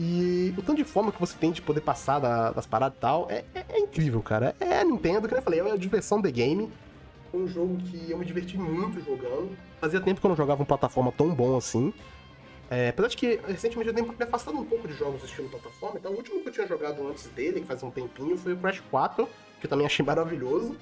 E o tanto de forma que você tem de poder passar da- das paradas e tal é, é- é incrível, cara. É a Nintendo, que eu falei, é a diversão da game. Um jogo que eu me diverti muito jogando. Fazia tempo que eu não jogava uma plataforma tão bom assim. É, apesar de que recentemente eu dei me afastado um pouco de jogos do estilo plataforma, então o último que eu tinha jogado antes dele, que faz um tempinho, foi o Crash 4, que eu também achei maravilhoso.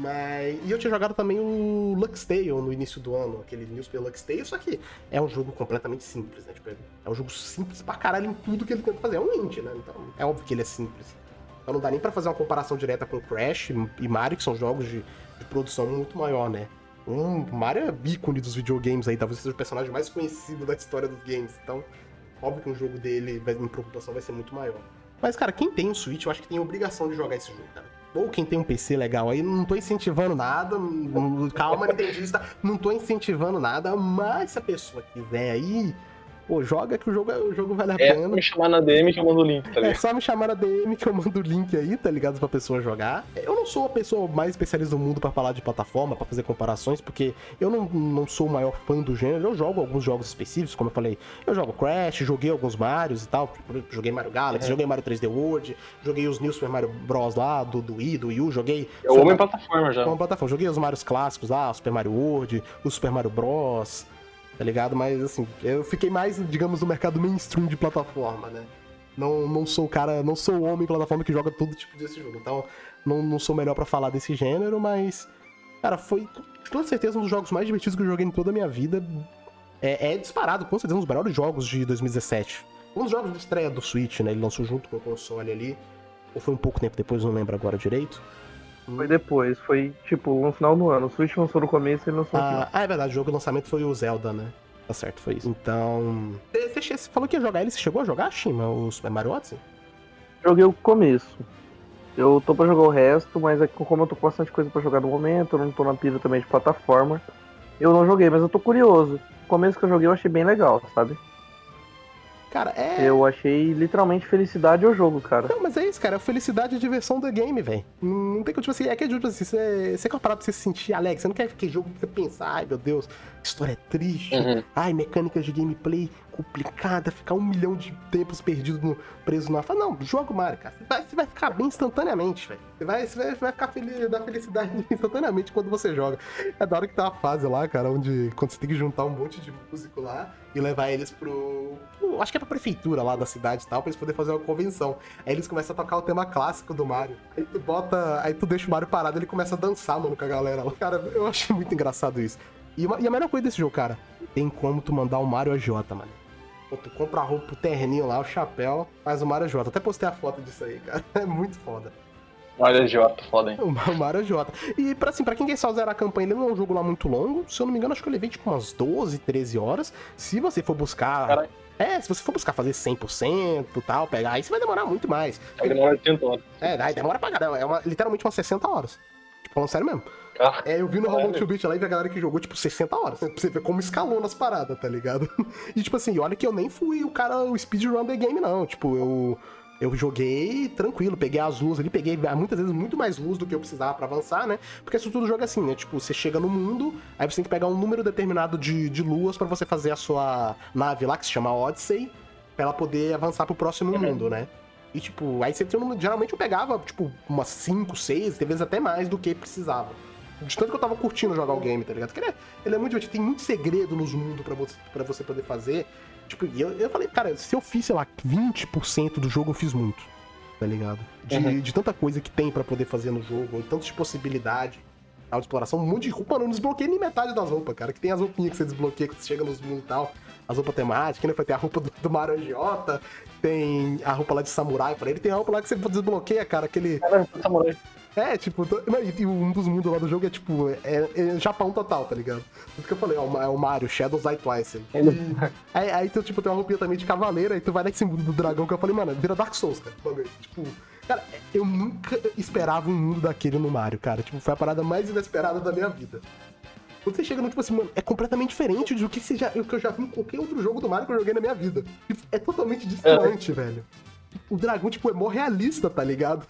Mas. E eu tinha jogado também o Lux Tale no início do ano, aquele News pelo Lux Tale, só que é um jogo completamente simples, né? Tipo, é um jogo simples pra caralho em tudo que ele tenta fazer. É um indie, né? Então é óbvio que ele é simples. Então não dá nem pra fazer uma comparação direta com Crash e Mario, que são jogos de, de produção muito maior, né? Um, Mario é ícone dos videogames aí, talvez seja o personagem mais conhecido da história dos games. Então, óbvio que um jogo dele, em preocupação, vai ser muito maior. Mas, cara, quem tem um Switch, eu acho que tem obrigação de jogar esse jogo, cara. Ou quem tem um PC legal aí, não tô incentivando nada, calma, Nintendista, não tô incentivando nada, mas se a pessoa quiser aí, pô, joga que o jogo, o jogo vale a É pena. só me chamar na DM que eu mando o link, tá É ligado? só me chamar na DM que eu mando o link aí, tá ligado? Pra pessoa jogar. Eu não sou a pessoa mais especialista do mundo pra falar de plataforma, pra fazer comparações, porque eu não, não sou o maior fã do gênero. Eu jogo alguns jogos específicos, como eu falei. Eu jogo Crash, joguei alguns Marios e tal. Joguei Mario Galaxy, Uhum. joguei Mario 3D World, joguei os New Super Mario Bros. lá, do, do Wii, do Wii U, joguei. Eu amo em plataforma já. Uma plataforma. Joguei os Marios clássicos lá, Super Mario World, o Super Mario Bros. Tá ligado? Mas assim, eu fiquei mais, digamos, no mercado mainstream de plataforma, né? Não, não sou o cara, não sou o homem plataforma que joga todo tipo desse jogo. Então, não, não sou melhor pra falar desse gênero, mas. Cara, foi com certeza um dos jogos mais divertidos que eu joguei em toda a minha vida. É, é disparado, com certeza, um dos melhores jogos de 2017. Um dos jogos de estreia do Switch, né? Ele lançou junto com o console ali. Ou foi um pouco tempo depois, não lembro agora direito. Foi depois, foi tipo no final do ano. O Switch lançou no começo e lançou no final. Ah, ah, é verdade, o jogo de lançamento foi o Zelda, né? Tá certo, foi isso. Então. Você, você- falou que ia jogar ele, você chegou a jogar, Shima, o Super Mario Odyssey? Joguei o começo. Eu tô pra jogar o resto, mas é que como eu tô com bastante coisa pra jogar no momento, eu não tô na pira também de plataforma. Eu não joguei, mas eu tô curioso. O começo que eu joguei eu achei bem legal, sabe? Cara, é. Eu achei literalmente felicidade ao jogo, cara. Não, mas é isso, cara. É felicidade e diversão do game, velho. Não tem que, tipo assim, é que, tipo assim, você, você quer uma parada pra você se sentir alegre. Você não quer que jogo pra você pensar, ai meu Deus, história triste. Uhum. Ai, mecânicas de gameplay complicada, ficar um milhão de tempos perdido no, preso na. Fala, não, joga o Mario, cara. Você vai, você vai ficar bem instantaneamente, velho. Você vai, você vai, ficar feliz, da felicidade *laughs* instantaneamente quando você joga. É da hora que tem uma fase lá, cara, onde quando você tem que juntar um monte de músico lá e levar eles pro. pro- acho que é pra prefeitura lá da cidade e tal, pra eles poderem fazer uma convenção. Aí eles começam a tocar o tema clássico do Mario. Aí tu bota. Aí tu deixa o Mario parado ele começa a dançar, mano, com a galera lá. Cara, eu achei muito engraçado isso. E, e a melhor coisa desse jogo, cara, tem como tu mandar o Mario AJ, mano. Pô, Tu compra a roupa, o terninho lá, o chapéu, faz o Mario AJ. Até postei a foto disso aí, cara. *laughs* É muito foda. Olha, idiota, foda, hein? O Mario AJ. E pra, assim, pra quem quer só zerar a campanha, ele não é um jogo lá muito longo. Se eu não me engano, acho que eu levei tipo umas 12, 13 horas. Se você for buscar. Caralho. É, se você for buscar fazer 100% e tal, pegar, aí você vai demorar muito mais. Vai demorar 80 horas. É, demora pra caramba. É uma, literalmente umas 60 horas. Tipo, falando sério mesmo. Ah, É, eu vi no How Long Caralho. to Beat lá e vi a galera que jogou, tipo, 60 horas. Pra você ver como escalou nas paradas, tá ligado? *laughs* E, tipo assim, olha que eu nem fui o cara, o speedrun the game, não. Tipo, eu. Eu joguei tranquilo, peguei as luzes ali, peguei muitas vezes muito mais luz do que eu precisava pra avançar, né? Porque isso tudo joga assim, né? Tipo, você chega no mundo, aí você tem que pegar um número determinado de, de luas pra você fazer a sua nave lá, que se chama Odyssey, pra ela poder avançar pro próximo Uhum. mundo, né? E, tipo, aí você tinha um número. Geralmente eu pegava, tipo, umas 5, 6, às vezes até mais do que precisava. De tanto que eu tava curtindo jogar o game, tá ligado? Porque ele é, ele é muito divertido, tem muito segredo nos mundos pra você, pra você poder fazer. Tipo, e eu, eu falei, cara, se eu fiz, sei lá, 20% do jogo, eu fiz muito. Tá ligado? De, Uhum. de tanta coisa que tem pra poder fazer no jogo, ou tanto de possibilidade, tal, de exploração, um monte de roupa, eu não desbloqueei nem metade das roupas, cara. Que tem as roupinhas que você desbloqueia quando você chega nos mundos e tal. As roupas temáticas, né? Ter a roupa do, do Mario Agiota, tem a roupa lá de samurai pra ele, tem a roupa lá que você desbloqueia, cara, aquele. cara, samurai. É, tipo, e um dos mundos lá do jogo é tipo, é, é Japão total, tá ligado? Tudo que eu falei, é o, é o Mario, Shadows Die Twice. E, *laughs* aí, aí tu, tipo, tem uma roupinha também de cavaleiro, aí tu vai nesse mundo do dragão que eu falei, mano, vira Dark Souls, cara. Tipo, cara, eu nunca esperava um mundo daquele no Mario, cara. Tipo, foi a parada mais inesperada da minha vida. Quando você chega no tipo assim, mano, é completamente diferente do que, você já, que eu já vi em qualquer outro jogo do Mario que eu joguei na minha vida. Tipo, É totalmente distante, velho. O dragão, tipo, é mó realista, tá ligado?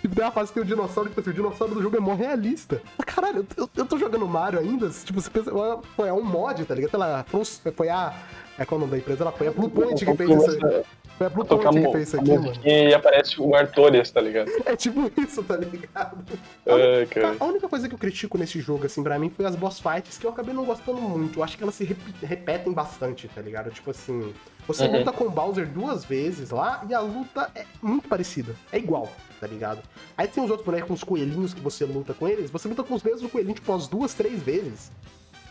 Tipo, tem uma fase que tem o dinossauro, tipo assim, o dinossauro do jogo é mó realista. Mas, caralho, eu, eu, eu tô jogando Mario ainda, tipo, você pensa, foi a um mod, tá ligado? Ela foi, foi a... É qual é o nome da empresa? Ela foi a Blue Point que fez isso aí. Foi a Blue Point que fez isso aqui, mano. E aparece o Artorias, tá ligado? *laughs* É tipo isso, tá ligado? Cara. A única coisa que eu critico nesse jogo, assim, pra mim, foi as boss fights, que eu acabei não gostando muito. Eu acho que elas se repetem bastante, tá ligado? Tipo assim, você Uhum. luta com o Bowser duas vezes lá e a luta é muito parecida. É igual, tá ligado? Aí tem os outros bonecos, com os coelhinhos que você luta com eles, você luta com os mesmos coelhinhos, tipo, umas duas, três vezes.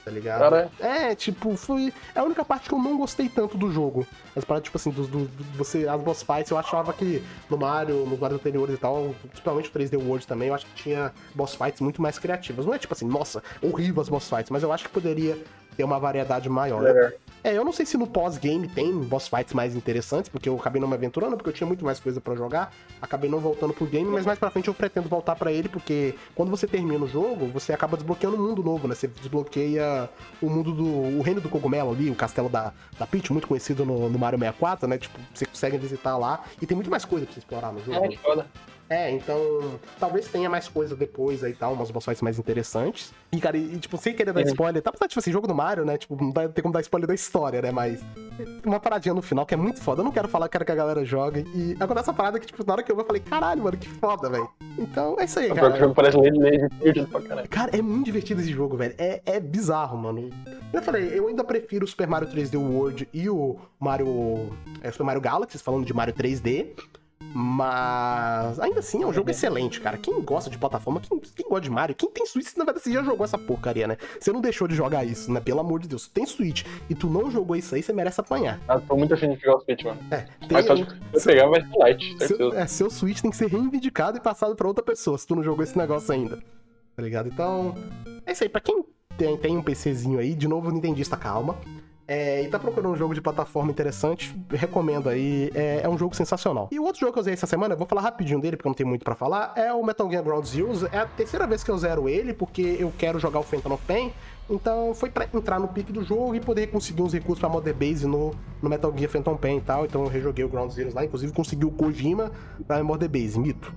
Tá ligado? Cara, É, tipo, foi. É a única parte que eu não gostei tanto do jogo. As paradas, tipo assim, dos, do, do- você, as boss fights, eu achava que no Mario, nos Mario anteriores e tal, principalmente o 3D World também, eu acho que tinha boss fights muito mais criativas. Não é tipo assim, nossa, horrível as boss fights, mas eu acho que poderia ter uma variedade maior. Melhor. É, eu não sei se no pós-game tem boss fights mais interessantes, porque eu acabei não me aventurando, porque eu tinha muito mais coisa pra jogar. Acabei não voltando pro game, mas mais pra frente eu pretendo voltar pra ele, porque quando você termina o jogo, você acaba desbloqueando um mundo novo, né? Você desbloqueia o mundo do. o reino do cogumelo ali, o castelo da, da Peach, muito conhecido no, no Mario 64, né? Tipo, você consegue visitar lá. E tem muito mais coisa pra você explorar no jogo. É, foda. É, então talvez tenha mais coisa depois aí tal, umas boss fights mais interessantes. E, cara, e, tipo, sem querer dar É. spoiler, tá? Tipo assim, jogo do Mario, né? Tipo, não ter como dar spoiler da história, né? Mas uma paradinha no final que é muito foda. Eu não quero falar, quero que a galera jogue. E acontece essa parada que, tipo, na hora que eu vi, eu falei, caralho, mano, que foda, velho. Então é isso aí, O cara. jogo parece um meio divertido pra caralho. Cara, é muito divertido esse jogo, velho. É, é bizarro, mano. Eu falei, eu ainda prefiro o Super Mario 3D World e o Mario. É, Super Mario Galaxy, falando de Mario 3D. Mas ainda assim é um jogo excelente, cara. Quem gosta de plataforma, quem, quem gosta de Mario, quem tem Switch, na verdade você já jogou essa porcaria, né? Você não deixou de jogar isso, né? Pelo amor de Deus. Tem Switch e tu não jogou isso aí, você merece apanhar. Ah, tô muito afim de pegar o Switch, mano. É, Mas só de tem, eu pegar vai ser light, seu, certeza. é, seu Switch tem que ser reivindicado e passado pra outra pessoa, se tu não jogou esse negócio ainda. Tá ligado? Então, é isso aí. Pra quem tem, tem um PCzinho aí, de novo, Nintendista, calma. É, e tá procurando um jogo de plataforma interessante, recomendo aí. É, é um jogo sensacional. E o outro jogo que eu usei essa semana, vou falar rapidinho dele, porque não tem muito pra falar, é o Metal Gear Ground Zeroes. É a terceira vez que eu zero ele, porque eu quero jogar o Phantom of Pain. Então foi pra entrar no pique do jogo e poder conseguir uns recursos pra Mother Base no, no Metal Gear Phantom Pain e tal. Então eu rejoguei o Ground Zeroes lá, inclusive consegui o Kojima pra Mother Base, mito.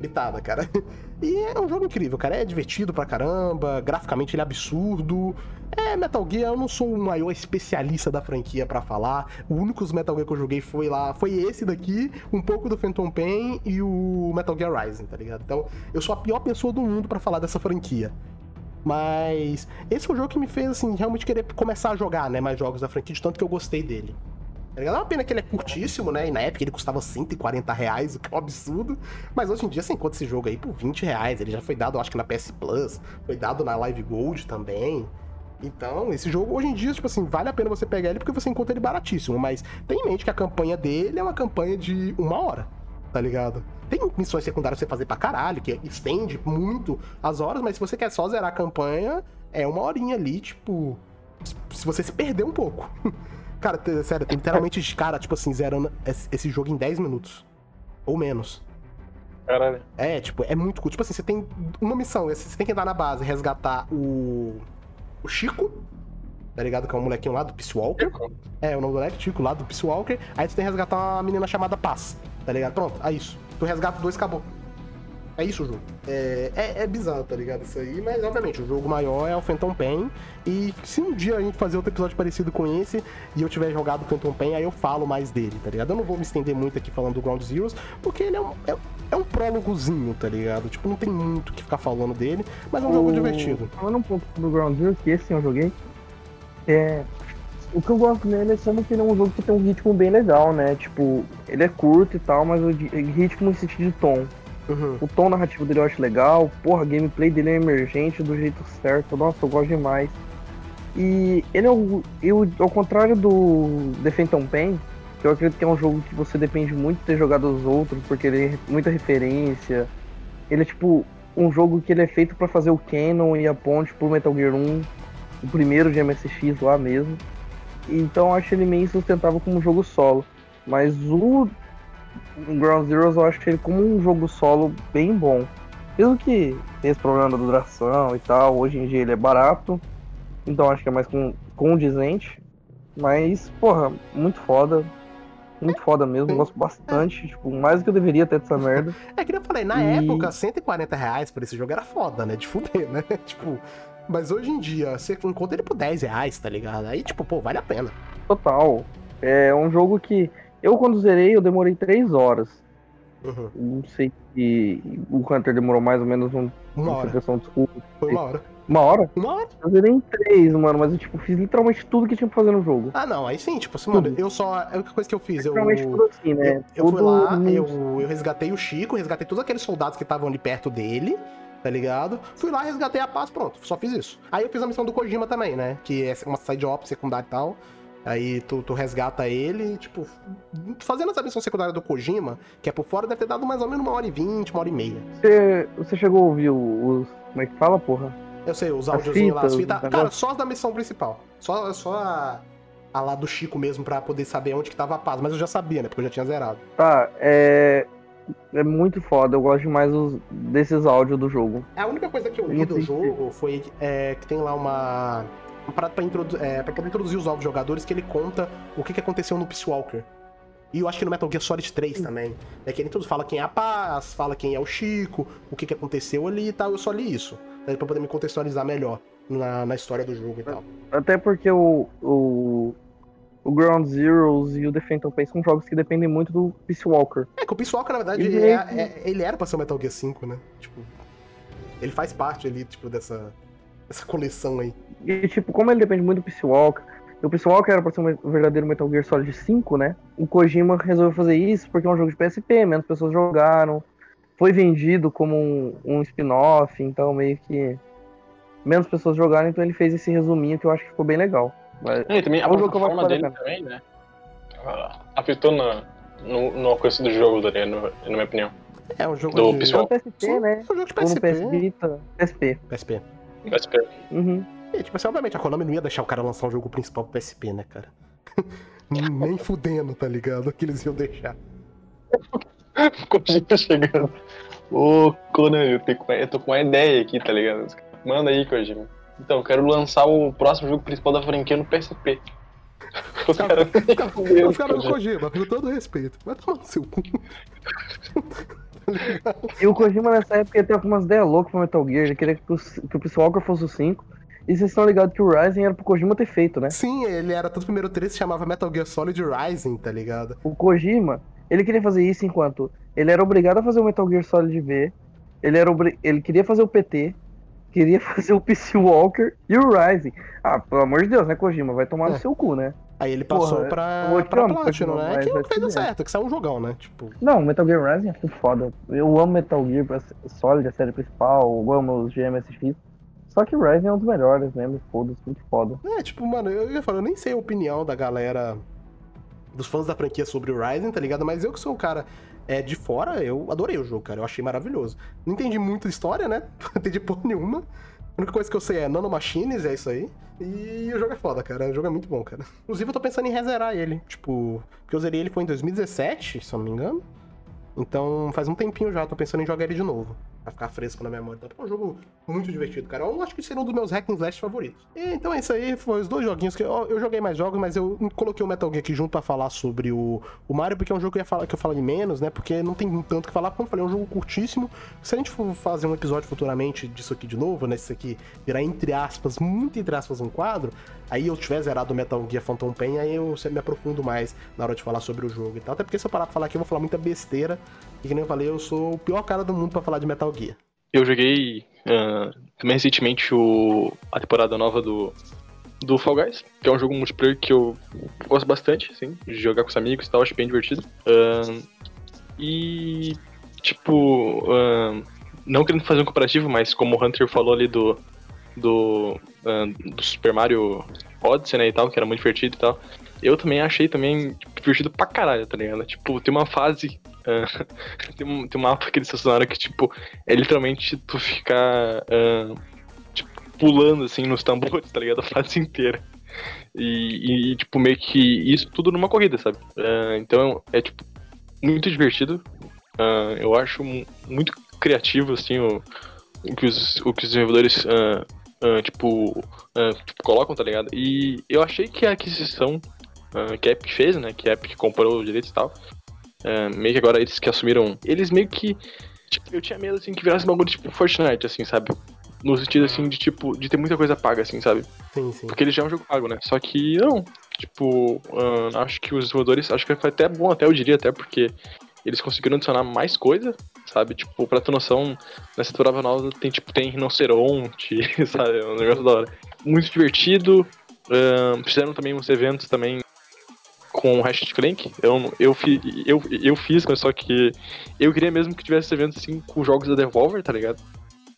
Gritada, cara. *laughs* E é um jogo incrível, cara. É divertido pra caramba, graficamente ele é absurdo. É, Metal Gear, eu não sou o maior especialista da franquia pra falar. O único Metal Gear que eu joguei foi lá, foi esse daqui, um pouco do Phantom Pain e o Metal Gear Rising, tá ligado? Então, eu sou a pior pessoa do mundo pra falar dessa franquia. Mas esse foi o jogo que me fez, assim, realmente querer começar a jogar, né, mais jogos da franquia, de tanto que eu gostei dele. Tá? É uma pena que ele é curtíssimo, né? E na época ele custava 140 reais, o que é um absurdo. Mas hoje em dia você encontra esse jogo aí por 20 reais. Ele já foi dado, acho que na PS Plus, foi dado na Live Gold também. Então, esse jogo hoje em dia, tipo assim, vale a pena você pegar ele porque você encontra ele baratíssimo. Mas tenha em mente que a campanha dele é uma campanha de uma hora, tá ligado? Tem missões secundárias pra você fazer pra caralho, que estende muito as horas, mas se você quer só zerar a campanha, é uma horinha ali, tipo. Se você se perder um pouco. *laughs* Cara, sério, tem literalmente cara, tipo assim, zerando esse esse jogo em 10 minutos. Ou menos. Caralho. É, tipo, é muito curto. Tipo assim, você tem uma missão, você tem que entrar na base, resgatar o. O Chico, tá ligado? Que é um molequinho lá do Peace Walker. É, o nome do moleque, Chico, lá do Peace Walker. Aí você tem que resgatar uma menina chamada Paz, tá ligado? Pronto, é isso. Tu resgata dois, acabou. É isso o jogo. É, é, é bizarro, tá ligado? Isso aí, mas obviamente o jogo maior é o Phantom Pain. E se um dia a gente fazer outro episódio parecido com esse e eu tiver jogado o Phantom Pain, aí eu falo mais dele, tá ligado? Eu não vou me estender muito aqui falando do Ground Zeroes, porque ele é um, é, é um prólogozinho, tá ligado? Tipo, não tem muito o que ficar falando dele, mas é um jogo O- divertido. Falando um pouco do Ground Zero, que esse eu joguei, é, o que eu gosto nele é sendo que ele é um jogo que tem um ritmo bem legal, né? Tipo, ele é curto e tal, mas o ritmo em sentido de tom. Uhum. O tom narrativo dele eu acho legal, porra, a gameplay dele é emergente do jeito certo, nossa, eu gosto demais. E ele é o. Eu, ao contrário do The Phantom Pain, que eu acredito que é um jogo que você depende muito de ter jogado os outros, porque ele é muita referência. Ele é tipo um jogo que ele é feito pra fazer o canon e a ponte pro Metal Gear 1, o primeiro de MSX lá mesmo. Então eu acho ele meio insustentável como um jogo solo. Mas o Ground Zeroes eu acho ele como um jogo solo bem bom. Mesmo que tem esse problema da duração e tal, hoje em dia ele é barato, então acho que é mais con- condizente. Mas, porra, muito foda. Muito foda mesmo, gosto bastante. Tipo, mais do que eu deveria ter dessa merda. *laughs* É que nem eu falei, na E- época, 140 reais por esse jogo era foda, né? De fuder, né? *laughs* tipo, mas hoje em dia, você encontra ele por 10 reais, tá ligado? Aí, tipo, pô, vale a pena. Total. É um jogo que. Eu quando zerei, eu demorei 3 horas. Uhum. Não sei se o Hunter demorou mais ou menos um, Uma hora. desculpa. Foi uma hora. Uma hora? Uma hora? Eu zerei em 3, mano, mas eu tipo, fiz literalmente tudo que tinha pra fazer no jogo. Ah, não, aí sim, tipo assim, mano, eu só. A única coisa que eu fiz, eu. Literalmente tudo assim, né? Eu, eu fui Tudo lá, no- eu, eu resgatei o Chico, resgatei todos aqueles soldados que estavam ali perto dele, tá ligado? Fui lá, resgatei a paz, pronto, só fiz isso. Aí eu fiz a missão do Kojima também, né? Que é uma side op secundária e tal. Aí tu, tu resgata ele, tipo, fazendo essa missão secundária do Kojima, que é por fora, deve ter dado mais ou menos uma hora e vinte, uma hora e meia. Você, você chegou a ouvir os. Como é que fala, porra? Eu sei, os áudiozinhos lá, as fitas, os Cara, só as da missão principal. Só, só a. a lá do Chico mesmo pra poder saber onde que tava a paz. Mas eu já sabia, né? Porque eu já tinha zerado. Tá, é. É muito foda, eu gosto demais dos, desses áudios do jogo. A única coisa que eu li do jogo foi é, que tem lá uma. Parada pra, introdu é, pra poder introduzir os novos jogadores que ele conta o que, que aconteceu no Peace Walker. E eu acho que no Metal Gear Solid 3 também. É que ele tudo fala quem é a paz, fala quem é o Chico, o que, que aconteceu ali e tal. Eu só li isso. Né, pra poder me contextualizar melhor na, na história do jogo e tal. Até porque o, o, o Ground Zeroes e o The Phantom Pain são jogos que dependem muito do Peace Walker. É que o Peace Walker, na verdade, Ele é- é- ele era pra ser o Metal Gear 5, né? Tipo. Ele faz parte ali, tipo, dessa, dessa coleção aí. E, tipo, como ele depende muito do Peace Walker, e o Peace Walker era pra ser um verdadeiro Metal Gear Solid 5, né? O Kojima resolveu fazer isso porque é um jogo de PSP, menos pessoas jogaram. Foi vendido como um, um spin-off, então meio que menos pessoas jogaram, então ele fez esse resuminho que eu acho que ficou bem legal. Mas- E também a É um plataforma falar, dele cara. também, né? ah, Afetou na, no, no alcance do jogo? Na minha opinião. É um jogo Do de. PSP, né? É um jogo de Ou PSP. PS Vita. PSP. PSP. PSP. Uhum. E, tipo assim, obviamente a Konami não ia deixar o cara lançar um jogo principal pro PSP, né, cara? *laughs* Nem fudendo, tá ligado? Que eles iam deixar. *laughs* Kojima chegando. Ô, Conan, eu, tenho com- eu tô com uma ideia aqui, tá ligado? Manda aí, Kojima. Então, eu quero lançar o próximo jogo principal da franquia no PSP. Os caras. Os caras do Kojima, com todo respeito. Vai tomar no seu cu. E o Kojima nessa época ele tava com umas ideias loucas pro Metal Gear. Ele queria que o, que o Peace Walker fosse o 5. E vocês estão ligados que o Rising era pro Kojima ter feito, né? Sim, ele era tanto o primeiro 3 se chamava Metal Gear Solid Rising, tá ligado? O Kojima, ele queria fazer isso enquanto ele era obrigado a fazer o Metal Gear Solid V. Ele, era obri- ele queria fazer o PT. Queria *laughs* fazer o Peace Walker e o Rising. Ah, pelo amor de Deus, né, Kojima? Vai tomar É. no seu cu, né? Aí ele passou Porra, pra, pra Platinum, né? mas Que não vai fez certo, que saiu um jogão, né? Tipo, Não, Metal Gear Rising é foda. Eu amo Metal Gear Solid, a série principal, eu amo os GMSX. Só que Rising é um dos melhores mesmo, foda-se, muito foda. é, tipo, mano, eu ia falar, eu nem sei a opinião da galera, dos fãs da franquia sobre o Rising, tá ligado? Mas eu que sou um cara é, de fora, eu adorei o jogo, cara. Eu achei maravilhoso. Não entendi muito história, né? *laughs* Não entendi porra nenhuma. A única coisa que eu sei é Nanomachines, é isso aí. E o jogo é foda, cara. O jogo é muito bom, cara. Inclusive, eu tô pensando em rezerar ele. Tipo, porque eu zerei ele foi em 2017, se eu não me engano. Então, faz um tempinho já, tô pensando em jogar ele de novo. Pra ficar fresco na memória. Então, é um jogo muito divertido, cara. Eu acho que seria um dos meus hack and slash favoritos. E, então é isso aí, foi os dois joguinhos que eu, eu joguei mais jogos, mas eu coloquei o Metal Gear aqui junto pra falar sobre o, o Mario, porque é um jogo que eu falar que eu falaria menos, né? Porque não tem tanto que falar, como eu falei, é um jogo curtíssimo. Se a gente for fazer um episódio futuramente disso aqui de novo, né? Isso aqui virar entre aspas, muito entre aspas, um quadro, aí eu tiver zerado Metal Gear Phantom Pain, aí eu me aprofundo mais na hora de falar sobre o jogo e tal. Até porque se eu parar pra falar aqui, eu vou falar muita besteira. E que nem eu falei, eu sou o pior cara do mundo pra falar de Metal Gear. Eu joguei ah, também recentemente o, a temporada nova do, do Fall Guys, que é um jogo multiplayer que eu gosto bastante, assim, de jogar com os amigos e tal, acho bem divertido. Ah, e, tipo, ah, não querendo fazer um comparativo, mas como o Hunter falou ali do, do, ah, do Super Mario Odyssey, né, e tal, que era muito divertido e tal, eu também achei também divertido pra caralho, tá ligado? Tipo, tem uma fase... ah, *laughs* tem, um, tem um mapa que eles estacionaram que, tipo, é literalmente tu ficar ah, tipo, pulando assim nos tambores, tá ligado? A fase inteira. E, e, tipo, meio que isso tudo numa corrida, sabe? Ah, então é tipo muito divertido. Eu acho mu- muito criativo, assim, o, o, que, os, o que os desenvolvedores ah, tipo, ah, tipo, colocam, tá ligado? E eu achei que a aquisição ah, que a Epic fez, né? Que a Epic comprou os direitos e tal. meio que agora eles que assumiram. Eles meio que Tipo, eu tinha medo, assim, que virasse um bagulho tipo Fortnite, assim, sabe? No sentido, assim, de, tipo, de ter muita coisa paga, assim, sabe? Sim, sim. Porque ele já é um jogo pago, né? Só que, não. Tipo, acho que os desenvolvedores, acho que foi até bom, até eu diria, até porque eles conseguiram adicionar mais coisa, sabe? Tipo, pra ter noção, nessa temporada nova tem, tipo, tem rinoceronte, *laughs* sabe? É um negócio da hora. Muito divertido. ahn, fizeram também uns eventos também com o Ratchet Clank. Eu, eu, fi, eu, eu fiz, mas só que eu queria mesmo que tivesse eventos assim com jogos da Devolver, tá ligado?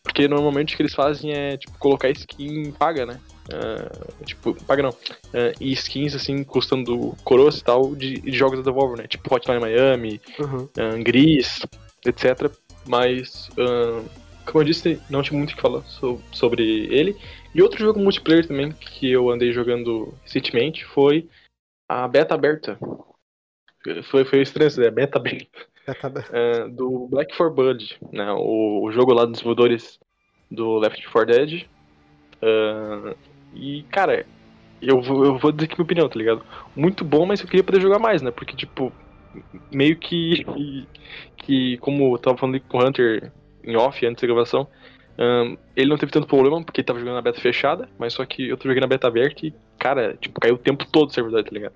Porque normalmente o que eles fazem é, tipo, colocar skin paga, né? Ah, tipo, paga não. Ah, e skins, assim, custando coroas e tal, de, de jogos da Devolver, né? Tipo Hotline Miami, Uhum. ah, Gris, etc. Mas ah, como eu disse, não tinha muito o que falar so sobre ele. E outro jogo multiplayer também que eu andei jogando recentemente foi a beta aberta. Foi, foi estranho, né? Beta aberta. Uh, *laughs* do Black 4 Blood, né? O, o, jogo lá dos desenvolvedores do Left 4 Dead. Uh, e, cara, eu vou, eu vou dizer aqui minha opinião, tá ligado? Muito bom, mas eu queria poder jogar mais, né? Porque, tipo, meio que. que como eu tava falando com o Hunter em off antes da gravação, um, ele não teve tanto problema porque ele tava jogando na beta fechada, mas só que eu tô jogando na beta aberta e, cara, tipo, caiu o tempo todo o servidor, tá ligado?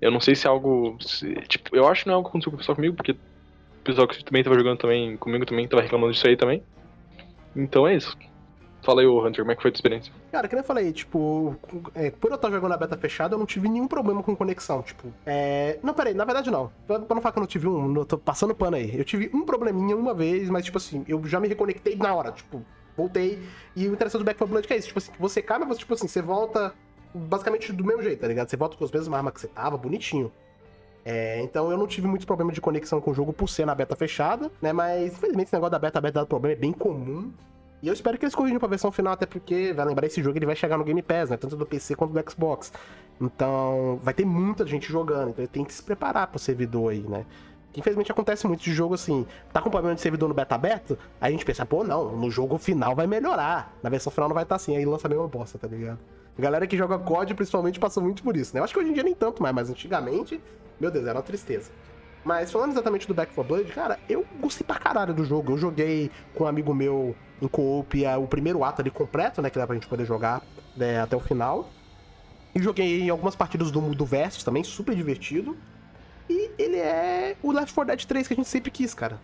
Eu não sei se é algo. Se, tipo, eu acho que não é algo que aconteceu com o pessoal comigo, porque o pessoal que também tava jogando também comigo também tava reclamando disso aí também. Então é isso. Fala aí, Hunter, como é que foi a tua experiência? Cara, que nem eu falei, tipo, é, por eu estar jogando na beta fechada, eu não tive nenhum problema com conexão, tipo. É... Não, peraí, na verdade não. Pra, pra não falar que eu não tive um, eu tô passando pano aí. Eu tive um probleminha uma vez, mas, tipo assim, eu já me reconectei na hora, tipo, voltei. E o interessante do Back 4 Blood é é isso, tipo assim, você cai, mas você, tipo assim, você volta basicamente do mesmo jeito, tá ligado? Você volta com as mesmas armas que você tava, bonitinho. É, então eu não tive muitos problemas de conexão com o jogo por ser na beta fechada, né? Mas infelizmente esse negócio da beta aberta dado problema é bem comum. E eu espero que eles corrijam pra versão final, até porque, vai lembrar, esse jogo ele vai chegar no Game Pass, né? Tanto do PC quanto do Xbox. Então, vai ter muita gente jogando, então tem que se preparar pro servidor aí, né? Que infelizmente acontece muito de jogo assim, tá com problema de servidor no beta aberto, aí a gente pensa, pô, não, no jogo final vai melhorar. Na versão final não vai estar tá assim, aí lança a mesma bosta, tá ligado? Galera que joga COD principalmente passou muito por isso, né? Eu acho que hoje em dia nem tanto mais, mas antigamente, meu Deus, era uma tristeza. Mas falando exatamente do Back 4 Blood, cara, eu gostei pra caralho do jogo. Eu joguei com um amigo meu em co-op o primeiro ato ali completo, né? Que dá pra gente poder jogar né, até o final. E joguei em algumas partidas do, do Versus também, super divertido. E ele é o Left 4 Dead 3 que a gente sempre quis, cara.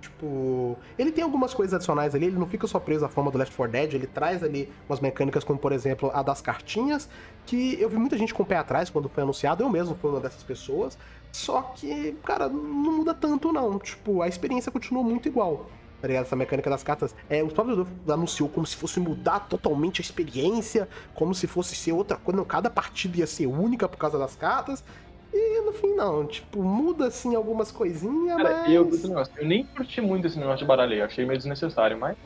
Tipo, ele tem algumas coisas adicionais ali, ele não fica só preso à forma do Left 4 Dead, ele traz ali umas mecânicas como, por exemplo, a das cartinhas, que eu vi muita gente com o pé atrás quando foi anunciado, eu mesmo fui uma dessas pessoas, só que, cara, não muda tanto não, tipo, a experiência continua muito igual tá ligado? Essa mecânica das cartas. É, o próprio anunciou como se fosse mudar totalmente a experiência, como se fosse ser outra coisa. Não, cada partida ia ser única por causa das cartas. E no fim, não. Tipo, muda assim algumas coisinhas, Cara, mas. Eu, eu nem curti muito esse negócio de baralho, achei meio desnecessário, mas.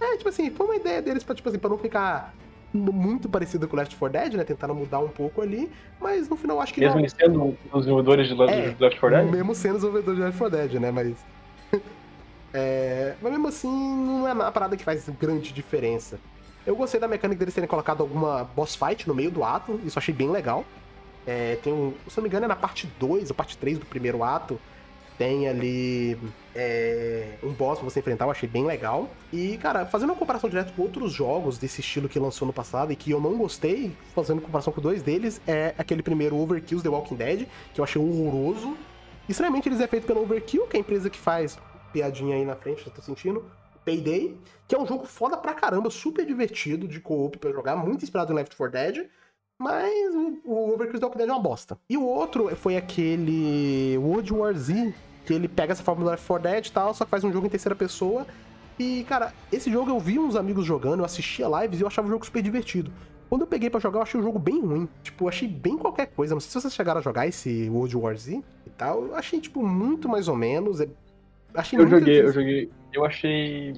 É, tipo assim, foi uma ideia deles pra, tipo assim, pra não ficar muito parecido com Left 4 Dead, né? Tentaram mudar um pouco ali, mas no final acho que mesmo não. Sendo os desenvolvedores de Left 4 Dead? Mesmo sendo os desenvolvedores de Left 4 Dead, né? Mas *laughs* é, mas mesmo assim, não é uma parada que faz grande diferença. Eu gostei da mecânica deles terem colocado alguma boss fight no meio do ato, isso achei bem legal. É, tem um, se não me engano, é na parte 2 ou parte 3 do primeiro ato. Tem ali é, um boss pra você enfrentar, eu achei bem legal. E, cara, fazendo uma comparação direta com outros jogos desse estilo que lançou no passado e que eu não gostei, fazendo comparação com dois deles, é aquele primeiro Overkill The Walking Dead, que eu achei horroroso. Estranhamente, eles é feito pela Overkill, que é a empresa que faz piadinha aí na frente, já tô sentindo. Payday, que é um jogo foda pra caramba, super divertido de co-op pra jogar, muito inspirado em Left 4 Dead, mas o Overcooked Walking Dead é uma bosta. E o outro foi aquele World War Z, que ele pega essa fórmula do Left 4 Dead e tal, só que faz um jogo em terceira pessoa. E, cara, esse jogo eu vi uns amigos jogando, eu assistia lives e eu achava o jogo super divertido. Quando eu peguei para jogar, eu achei o jogo bem ruim. Tipo, eu achei bem qualquer coisa. Não sei se vocês chegaram a jogar esse World War Z e tal. Eu achei, tipo, muito mais ou menos. É Achei eu joguei, eu joguei. Eu achei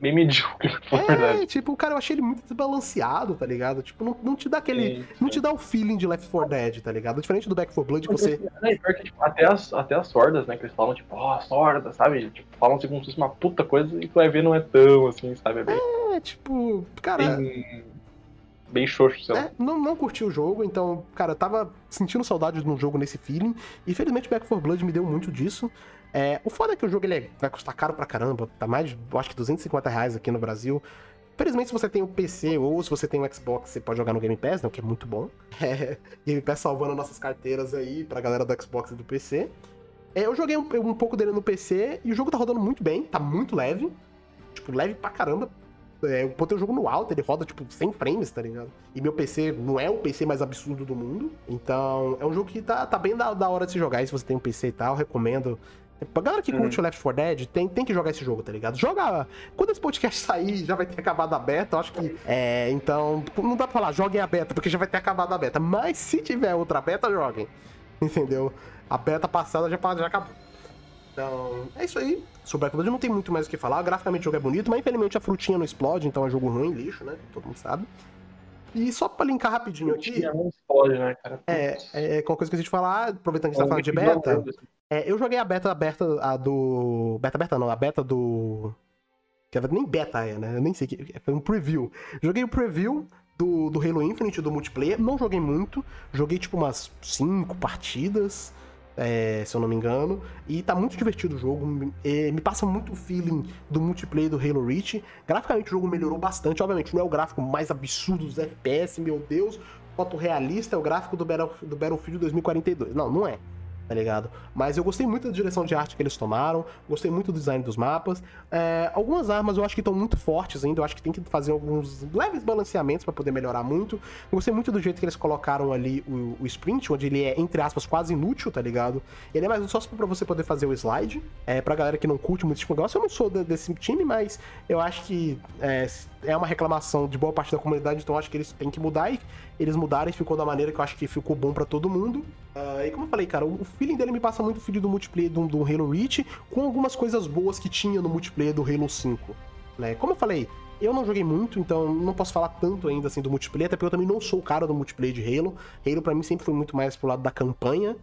bem medíocre, na é, verdade. tipo, cara, eu achei ele muito desbalanceado, tá ligado? Tipo, não, não te dá aquele. Sim, não te dá o feeling de Left 4 Dead, tá ligado? Diferente do Back 4 Blood, que você. É, que, tipo, até, as, até as sordas, né? Que eles falam, tipo, ó, oh, sorda, sabe? Tipo, falam assim como se fosse uma puta coisa e tu vai ver não é tão assim, sabe? É, bem, é tipo, cara. Bem, bem xoxo, é, não, não curti o jogo, então, cara, eu tava sentindo saudade de um jogo nesse feeling. E felizmente Back 4 Blood me deu muito disso. É, o foda é que o jogo ele é, vai custar caro pra caramba, tá mais acho que 250 reais aqui no Brasil. Infelizmente, se você tem o PC ou se você tem o Xbox, você pode jogar no Game Pass, né, o que é muito bom. *laughs* É, Game Pass salvando nossas carteiras aí pra galera do Xbox e do PC. É, eu joguei um, um, pouco dele no PC e o jogo tá rodando muito bem, tá muito leve. Tipo, leve pra caramba. É, eu botei o jogo no alto, ele roda tipo 100 frames, tá ligado? E meu PC não é o PC mais absurdo do mundo. Então, é um jogo que tá, tá bem da, da hora de se jogar. E se você tem um PC e tal, recomendo Pra galera que curte uhum. o Left 4 Dead, tem, tem que jogar esse jogo, tá ligado? Joga. Quando esse podcast sair, já vai ter acabado a beta, eu acho que. É, então. Não dá pra falar, joguem a beta, porque já vai ter acabado a beta. Mas se tiver outra beta, joguem. *laughs* Entendeu? A beta passada já, já acabou. Então, é isso aí. Sobre Back 4 não tem muito mais o que falar. Graficamente o jogo é bonito, mas infelizmente a frutinha não explode, então é jogo ruim, lixo, né? Todo mundo sabe. E só pra linkar rapidinho aqui. Não explode, né, cara? É, é, qualquer coisa que a gente falar, aproveitando que a gente tá falando de beta. É, eu joguei a beta aberta, a do. Beta aberta não, a beta do. Nem beta é, né? Eu nem sei que. Foi um preview. Joguei o preview do, do Halo Infinite, do multiplayer. Não joguei muito. Joguei tipo umas 5 partidas é, se eu não me engano. E tá muito divertido o jogo. Me, me passa muito o feeling do multiplayer do Halo Reach. Graficamente o jogo melhorou bastante. Obviamente, não é o gráfico mais absurdo dos FPS, meu Deus. Foto realista é o gráfico do, Battle, do Battlefield 2042. Não, não é tá ligado? Mas eu gostei muito da direção de arte que eles tomaram, gostei muito do design dos mapas. É, algumas armas eu acho que estão muito fortes ainda, eu acho que tem que fazer alguns leves balanceamentos para poder melhorar muito. Eu gostei muito do jeito que eles colocaram ali o, o, sprint, onde ele é, entre aspas, quase inútil, tá ligado? Ele é mais só para você poder fazer o slide. É, pra galera que não curte muito esse negócio, eu não sou desse time, mas eu acho que é, é uma reclamação de boa parte da comunidade, então acho que eles têm que mudar e eles mudaram e ficou da maneira que eu acho que ficou bom para todo mundo. Uh, e como eu falei, cara, o feeling dele me passa muito o feeling do multiplayer do, do Halo Reach, com algumas coisas boas que tinha no multiplayer do Halo 5. Né? Como eu falei, eu não joguei muito, então não posso falar tanto ainda assim do multiplayer, até porque eu também não sou o cara do multiplayer de Halo. Halo para mim sempre foi muito mais pro lado da campanha.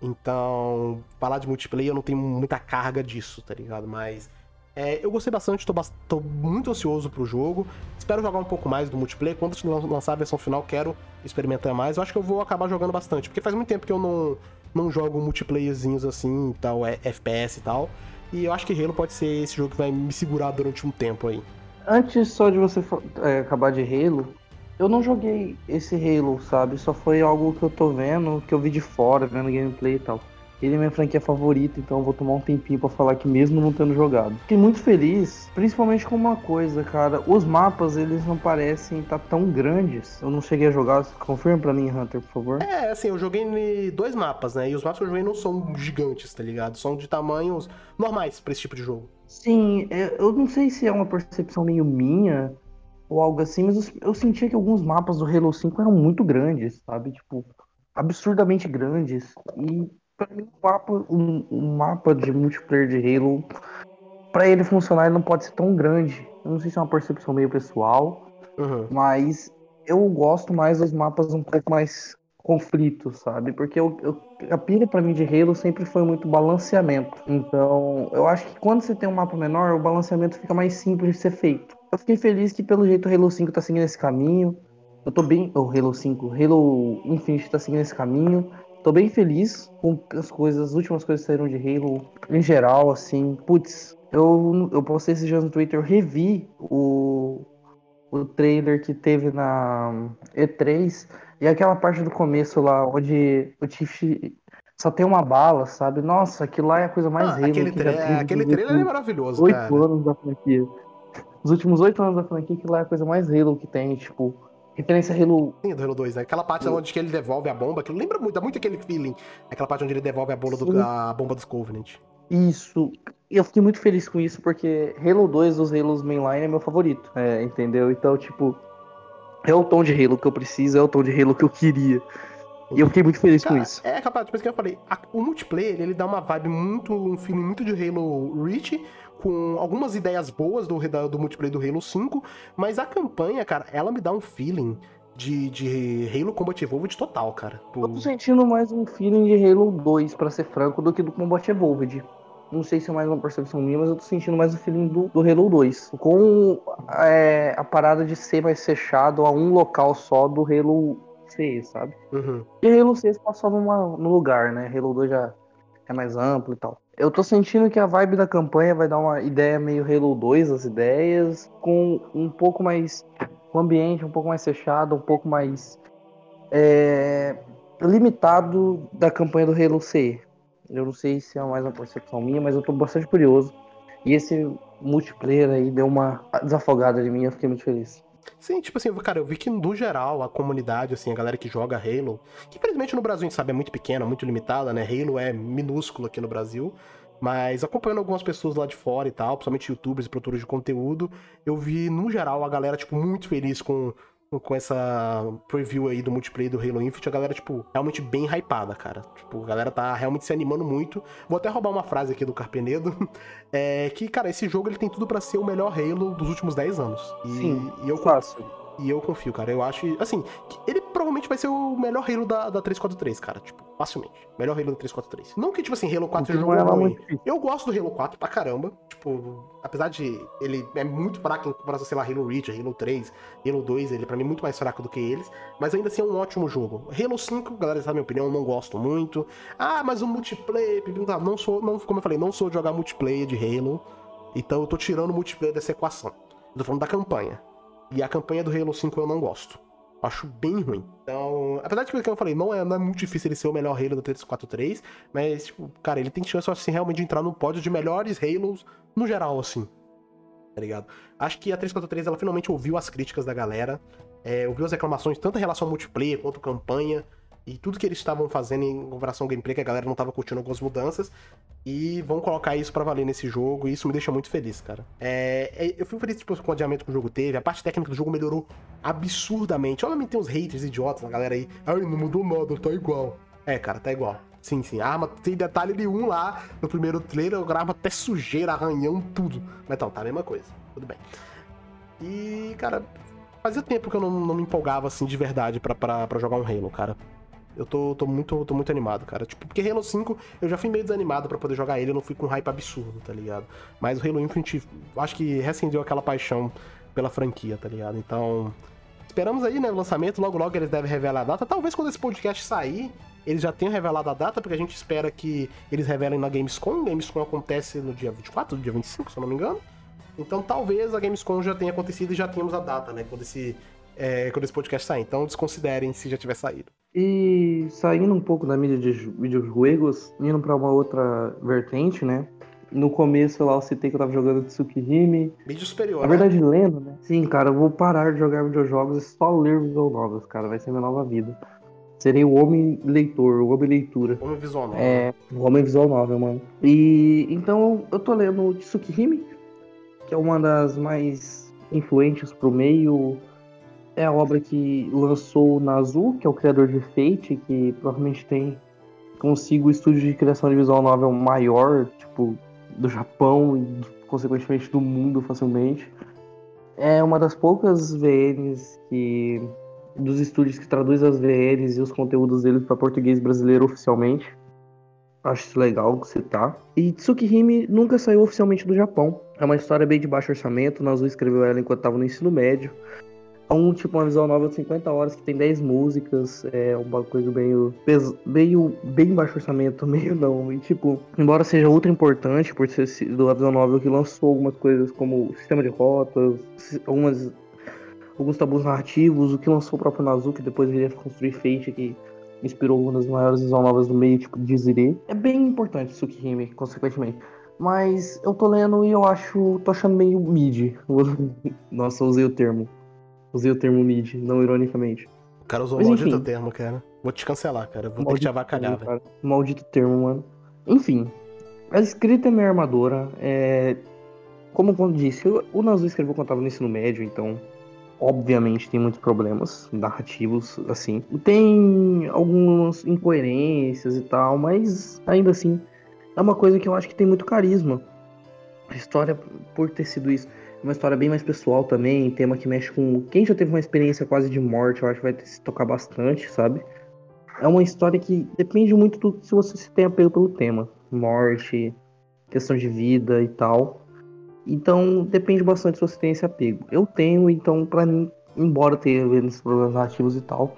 Então, falar de multiplayer eu não tenho muita carga disso, tá ligado? Mas é, eu gostei bastante, tô, tô, muito ansioso pro jogo. Espero jogar um pouco mais do multiplayer. Quando lançar a versão final, quero experimentar mais. Eu acho que eu vou acabar jogando bastante, porque faz muito tempo que eu não, não jogo multiplayerzinhos assim, tal, é, FPS e tal. E eu acho que Halo pode ser esse jogo que vai me segurar durante um tempo aí. Antes só de você é, acabar de Halo, eu não joguei esse Halo, sabe? Só foi algo que eu tô vendo, que eu vi de fora, vendo gameplay e tal. Ele é minha franquia favorita, então eu vou tomar um tempinho para falar que mesmo não tendo jogado. Fiquei muito feliz, principalmente com uma coisa, cara. Os mapas, eles não parecem estar tá tão grandes. Eu não cheguei a jogar. Confirma para mim, Hunter, por favor. É, assim, eu joguei dois mapas, né? E os mapas que eu joguei não são gigantes, tá ligado? São de tamanhos normais para esse tipo de jogo. Sim, é, eu não sei se é uma percepção meio minha ou algo assim, mas eu, eu sentia que alguns mapas do Halo 5 eram muito grandes, sabe? Tipo, absurdamente grandes. E Pra mim, um mapa, um, um mapa de multiplayer de Halo, para ele funcionar, ele não pode ser tão grande. Eu não sei se é uma percepção meio pessoal, uhum. mas eu gosto mais dos mapas um pouco mais conflitos, sabe? Porque eu, eu, a pira para mim de Halo sempre foi muito balanceamento. Então, eu acho que quando você tem um mapa menor, o balanceamento fica mais simples de ser feito. Eu fiquei feliz que pelo jeito o Halo 5 tá seguindo esse caminho. Eu tô bem. O Halo 5, Halo Infinite tá seguindo esse caminho. Tô bem feliz com as coisas, as últimas coisas que saíram de Halo em geral, assim. Putz, eu, eu postei esses dias no Twitter, eu revi o, o trailer que teve na E3 e aquela parte do começo lá, onde o Tiff só tem uma bala, sabe? Nossa, aquilo lá é a coisa mais ah, Halo aquele que já Aquele trailer é maravilhoso, Oito anos da franquia. Os últimos oito anos da franquia, aquilo lá é a coisa mais Halo que tem, tipo Referência a Halo. Sim, do Halo 2, né? Aquela parte Sim. onde ele devolve a bomba, que lembra muito, dá muito aquele feeling. Aquela parte onde ele devolve a bomba, do, a bomba dos Covenant. Isso. Eu fiquei muito feliz com isso, porque Halo 2 dos Halos mainline é meu favorito. É, entendeu? Então, tipo, é o tom de Halo que eu preciso, é o tom de Halo que eu queria. E eu fiquei muito feliz Cara, com isso. É capaz, depois que eu falei, a, o multiplayer ele dá uma vibe muito, um feeling muito de Halo Reach, com algumas ideias boas do, do multiplayer do Halo 5, mas a campanha, cara, ela me dá um feeling de, de Halo Combat Evolved total, cara. Eu tô sentindo mais um feeling de Halo 2, para ser franco, do que do Combat Evolved. Não sei se é mais uma percepção minha, mas eu tô sentindo mais o feeling do, do Halo 2. Com é, a parada de ser mais fechado a um local só do Halo C, sabe? Uhum. E Halo 6 passou numa, no lugar, né? Halo 2 já é mais amplo e tal. Eu tô sentindo que a vibe da campanha vai dar uma ideia meio Halo 2, as ideias, com um pouco mais. um ambiente um pouco mais fechado, um pouco mais. É, limitado da campanha do Halo C. Eu não sei se é mais uma percepção minha, mas eu tô bastante curioso. E esse multiplayer aí deu uma desafogada de mim, eu fiquei muito feliz. Sim, tipo assim, cara, eu vi que no geral a comunidade, assim, a galera que joga Halo, que infelizmente no Brasil a gente sabe é muito pequena, muito limitada, né? Halo é minúsculo aqui no Brasil. Mas acompanhando algumas pessoas lá de fora e tal, principalmente youtubers e produtores de conteúdo, eu vi, no geral, a galera, tipo, muito feliz com com essa preview aí do multiplayer do Halo Infinite, a galera, tipo, realmente bem hypada, cara. Tipo, a galera tá realmente se animando muito. Vou até roubar uma frase aqui do Carpenedo. *laughs* É que, cara, esse jogo ele tem tudo para ser o melhor Halo dos últimos 10 anos. E, Sim, e eu fácil. E eu confio, cara. Eu acho, assim, ele provavelmente vai ser o melhor Halo da, da 343, cara. Tipo, facilmente. Melhor Halo da 343. Não que, tipo assim, Halo 4 seja um jogo ruim. Eu gosto do Halo 4 pra caramba. Tipo, apesar de ele é muito fraco em comparação, sei lá, Halo Reach, Halo 3, Halo 2, ele é pra mim muito mais fraco do que eles. Mas ainda assim é um ótimo jogo. Halo 5, galera, sabe a minha opinião, eu não gosto muito. Ah, mas o multiplayer, não sou, não, como eu falei, não sou de jogar multiplayer de Halo. Então eu tô tirando o multiplayer dessa equação. Eu tô falando da campanha. E a campanha do Halo 5 eu não gosto. Acho bem ruim. Então, apesar de que, eu falei, não é, não é muito difícil ele ser o melhor Halo do 343, mas, tipo, cara, ele tem chance, assim, realmente de entrar no pódio de melhores Halos no geral, assim. Tá ligado? Acho que a 343, ela finalmente ouviu as críticas da galera, é, ouviu as reclamações, tanto em relação ao multiplayer quanto campanha, e tudo que eles estavam fazendo em comparação ao gameplay, que a galera não estava curtindo algumas mudanças. E vão colocar isso para valer nesse jogo, e isso me deixa muito feliz, cara. É, é, eu fui feliz tipo, com o adiamento que o jogo teve, a parte técnica do jogo melhorou absurdamente. Obviamente tem uns haters idiotas, a galera aí, ai, não mudou nada, tá igual. É, cara, tá igual. Sim, sim. A arma tem detalhe de um lá no primeiro trailer, a arma até sujeira, arranhão, tudo. Mas tá, tá a mesma coisa. Tudo bem. E, cara, fazia tempo que eu não, não me empolgava assim de verdade para jogar um Halo, cara. Eu tô, tô, muito, tô muito animado, cara. Tipo, porque Halo 5 eu já fui meio desanimado para poder jogar ele, eu não fui com um hype absurdo, tá ligado? Mas o Halo Infinite, acho que recendeu aquela paixão pela franquia, tá ligado? Então, esperamos aí, né, o lançamento, logo logo eles devem revelar a data. Talvez quando esse podcast sair, eles já tenham revelado a data, porque a gente espera que eles revelem na Gamescom. Gamescom acontece no dia 24, no dia 25, se eu não me engano. Então talvez a Gamescom já tenha acontecido e já tenhamos a data, né? Quando esse, é, quando esse podcast sair. Então desconsiderem se já tiver saído. E saindo um pouco da mídia de videojuegos, indo para uma outra vertente, né? No começo lá eu citei que eu tava jogando Tsukihime. Mídia superior, Na verdade, né? lendo, né? Sim, cara, eu vou parar de jogar videojogos e só ler visual novels, cara. Vai ser minha nova vida. Serei o homem leitor, o homem leitura. Homem visual novel. É, o homem visual novel, mano. E então eu tô lendo Tsukihime, que é uma das mais influentes pro meio é a obra que lançou o Nazu, que é o criador de Fate, que provavelmente tem consigo o estúdio de criação de visual novel maior, tipo, do Japão e consequentemente do mundo facilmente. É uma das poucas VNs que dos estúdios que traduz as VNs e os conteúdos deles para português brasileiro oficialmente. Acho isso legal citar. E Tsukihime nunca saiu oficialmente do Japão. É uma história bem de baixo orçamento. Nazu escreveu ela enquanto estava no ensino médio. Um tipo uma visual nova de 50 horas que tem 10 músicas, é uma coisa meio, meio bem baixo orçamento, *laughs* meio não. E tipo, embora seja ultra importante por ser do visual novel que lançou algumas coisas como sistema de rotas, algumas alguns tabus narrativos, o que lançou o próprio Nazu, que depois iria construir Fate, que inspirou uma das maiores visual novas do meio, tipo Dizire. É bem importante Tsukihime, consequentemente. Mas eu tô lendo e eu acho. tô achando meio mid. *laughs* Nossa, usei o termo. Usei o termo mid, não ironicamente. O cara usou Mas, o maldito enfim. termo, cara. Vou te cancelar, cara. Vou maldito ter que te avacalhar, velho. Maldito termo, mano. Enfim. A escrita é meio armadora. É... Como eu disse, o Nazu escreveu quando tava no ensino médio, então obviamente tem muitos problemas narrativos, assim. Tem algumas incoerências e tal, mas ainda assim é uma coisa que eu acho que tem muito carisma. A história, por ter sido isso, uma história bem mais pessoal também, tema que mexe com. Quem já teve uma experiência quase de morte, eu acho que vai se tocar bastante, sabe? É uma história que depende muito do se você se tem apelo pelo tema. Morte, questão de vida e tal. Então depende bastante se você tem esse apego. Eu tenho, então, para mim, embora tenha esses problemas narrativos e tal,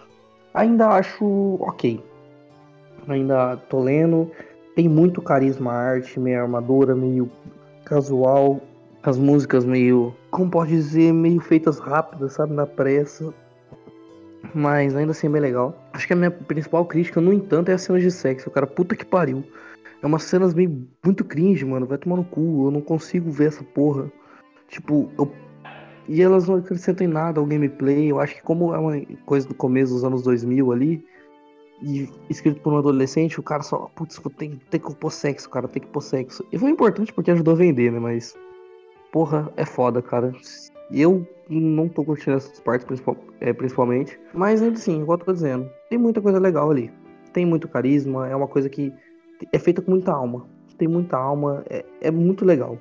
ainda acho ok. Ainda tô lendo. Tem muito carisma a arte, meio armadura, meio casual as músicas meio, como pode dizer, meio feitas rápidas, sabe, na pressa. Mas ainda assim é bem legal. Acho que a minha principal crítica, no entanto, é as cenas de sexo. Cara, puta que pariu. É umas cenas meio muito cringe, mano. Vai tomar no cu. Eu não consigo ver essa porra. Tipo, eu... E elas não acrescentam em nada ao gameplay. Eu acho que como é uma coisa do começo dos anos 2000 ali, e escrito por um adolescente, o cara só, putz, tem, tem que pôr sexo, cara, tem que pôr sexo. E foi importante porque ajudou a vender, né? Mas porra, é foda, cara. Eu não tô curtindo essas partes é, principalmente. Mas ainda assim, igual eu tô dizendo, tem muita coisa legal ali. Tem muito carisma, é uma coisa que é feita com muita alma. Tem muita alma, é, é muito legal.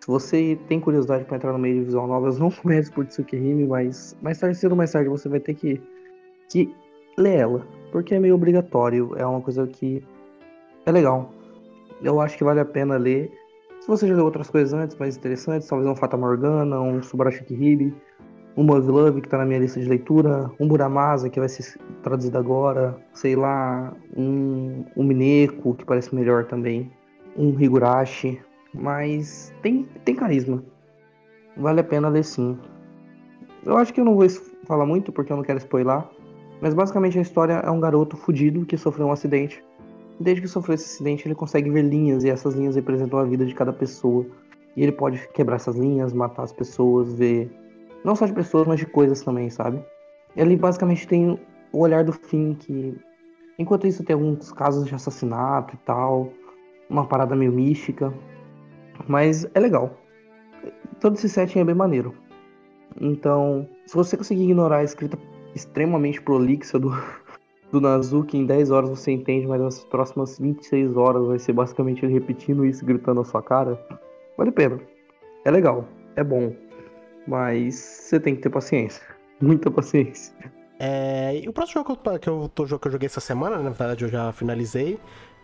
Se você tem curiosidade para entrar no meio de visual novels, *laughs* não comece por Tsukihime, mas mais tarde, cedo ou mais tarde, você vai ter que, que ler ela. Porque é meio obrigatório, é uma coisa que é legal. Eu acho que vale a pena ler. Se você já leu outras coisas antes, mais interessantes, talvez um Fata Morgana, um Subarashi Kihibe, um Mug Love, que tá na minha lista de leitura, um Buramasa, que vai ser traduzido agora, sei lá, um, um Mineko, que parece melhor também, um Higurashi, mas tem, tem carisma. Vale a pena ler sim. Eu acho que eu não vou falar muito porque eu não quero spoiler, mas basicamente a história é um garoto fudido que sofreu um acidente. Desde que sofreu esse acidente, ele consegue ver linhas e essas linhas representam a vida de cada pessoa. E ele pode quebrar essas linhas, matar as pessoas, ver não só de pessoas, mas de coisas também, sabe? Ele basicamente tem o olhar do fim que. Enquanto isso tem alguns casos de assassinato e tal. Uma parada meio mística. Mas é legal. Todo esse setting é bem maneiro. Então, se você conseguir ignorar a escrita extremamente prolixa do, do Nazuki, em 10 horas você entende, mas nas próximas 26 horas vai ser basicamente ele repetindo isso, gritando na sua cara. Vale a pena. É legal. É bom. Mas você tem que ter paciência. *laughs* Muita paciência. É, e o próximo jogo que eu, que eu, que eu joguei essa semana, na verdade eu já finalizei,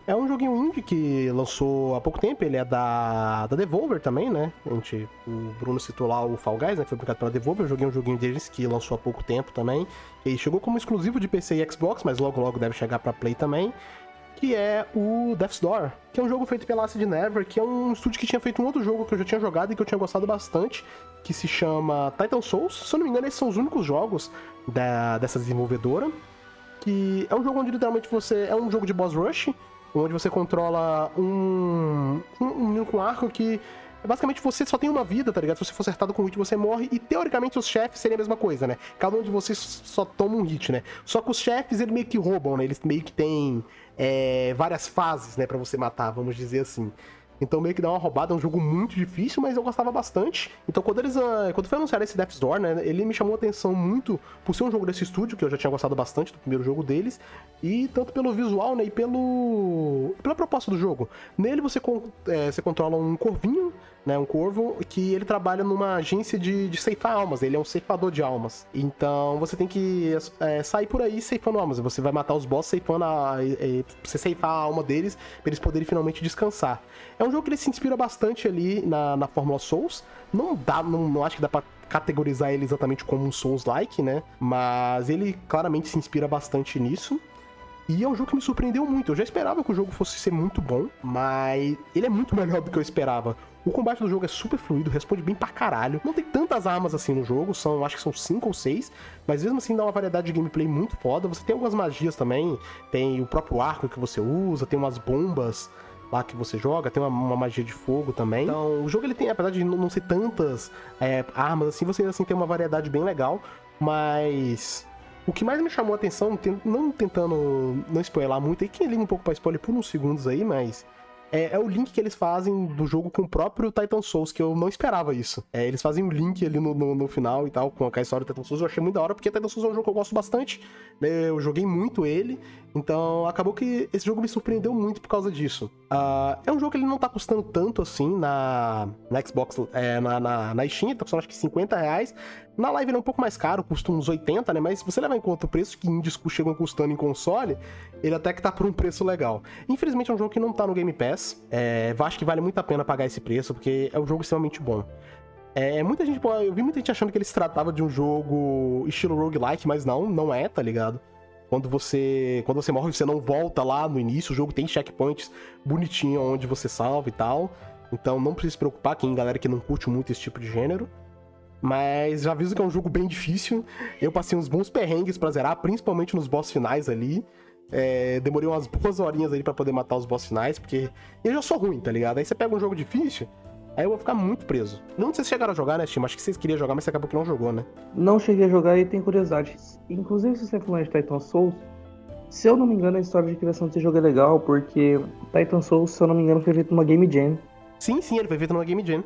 é um joguinho indie que lançou há pouco tempo, ele é da, da Devolver também, né? A gente, o Bruno citou lá o Fall Guys, né? Que foi publicado pela Devolver. Eu joguei um joguinho deles que lançou há pouco tempo também. Ele chegou como exclusivo de PC e Xbox, mas logo logo deve chegar para Play também que é o Death's Door, que é um jogo feito pela Acid Never, que é um estúdio que tinha feito um outro jogo que eu já tinha jogado e que eu tinha gostado bastante, que se chama Titan Souls. Se eu não me engano, esses são os únicos jogos da, dessa desenvolvedora. Que é um jogo onde literalmente você. É um jogo de boss rush, onde você controla um, um, um com arco que basicamente você só tem uma vida, tá ligado? Se você for acertado com um hit, você morre. E teoricamente os chefes seriam a mesma coisa, né? Cada um de vocês só toma um hit, né? Só que os chefes, eles meio que roubam, né? Eles meio que têm é, várias fases, né, para você matar, vamos dizer assim. Então meio que dá uma roubada, é um jogo muito difícil, mas eu gostava bastante. Então quando eles uh, quando foi anunciar esse Death's Door, né, ele me chamou a atenção muito por ser um jogo desse estúdio que eu já tinha gostado bastante do primeiro jogo deles, e tanto pelo visual, né, e pelo pela proposta do jogo. Nele você é, você controla um corvinho né, um corvo, que ele trabalha numa agência de, de ceifar almas, ele é um ceifador de almas. Então você tem que é, sair por aí ceifando almas, você vai matar os boss ceifando a, é, você ceifar a alma deles, pra eles poderem finalmente descansar. É um jogo que ele se inspira bastante ali na, na Fórmula Souls, não dá, não, não acho que dá pra categorizar ele exatamente como um Souls-like, né, mas ele claramente se inspira bastante nisso. E é um jogo que me surpreendeu muito. Eu já esperava que o jogo fosse ser muito bom, mas ele é muito melhor do que eu esperava. O combate do jogo é super fluido, responde bem pra caralho. Não tem tantas armas assim no jogo, são, acho que são 5 ou 6, mas mesmo assim dá uma variedade de gameplay muito foda. Você tem algumas magias também, tem o próprio arco que você usa, tem umas bombas lá que você joga, tem uma, uma, magia de fogo também. Então, o jogo ele tem, apesar de não, ser tantas é, armas assim, você assim tem uma variedade bem legal, mas o que mais me chamou a atenção, não tentando não spoiler muito, e quem liga um pouco pra spoiler por uns segundos aí, mas é, é, o link que eles fazem do jogo com o próprio Titan Souls, que eu não esperava isso. É, eles fazem um link ali no, no, no, final e tal, com a história do Titan Souls, eu achei muito da hora, porque Titan Souls é um jogo que eu gosto bastante, né? eu joguei muito ele, então acabou que esse jogo me surpreendeu muito por causa disso. Uh, é um jogo que ele não tá custando tanto assim na, na Xbox, é, na, na, na Steam, tá custando acho que 50 reais, na live ele é um pouco mais caro, custa uns 80, né? Mas se você levar em conta o preço que indies chegam custando em console, ele até que tá por um preço legal. Infelizmente é um jogo que não tá no Game Pass. É, acho que vale muito a pena pagar esse preço, porque é um jogo extremamente bom. É, muita gente, eu vi muita gente achando que ele se tratava de um jogo estilo roguelike, mas não, não é, tá ligado? Quando você, quando você morre, você não volta lá no início, o jogo tem checkpoints bonitinho onde você salva e tal. Então não precisa se preocupar, quem galera que não curte muito esse tipo de gênero. Mas já aviso que é um jogo bem difícil. Eu passei uns bons perrengues pra zerar, principalmente nos boss finais ali. É, demorei umas boas horinhas ali para poder matar os boss finais, porque eu já sou ruim, tá ligado? Aí você pega um jogo difícil, aí eu vou ficar muito preso. Não sei se chegaram a jogar, né, Tim? Acho que vocês queriam jogar, mas você acabou que não jogou, né? Não cheguei a jogar e tenho curiosidade. Inclusive, se você falou de Titan Souls, se eu não me engano, a história de criação desse jogo é legal, porque Titan Souls, se eu não me engano, foi feito numa Game Jam. Sim, sim, ele foi feito numa Game Jam.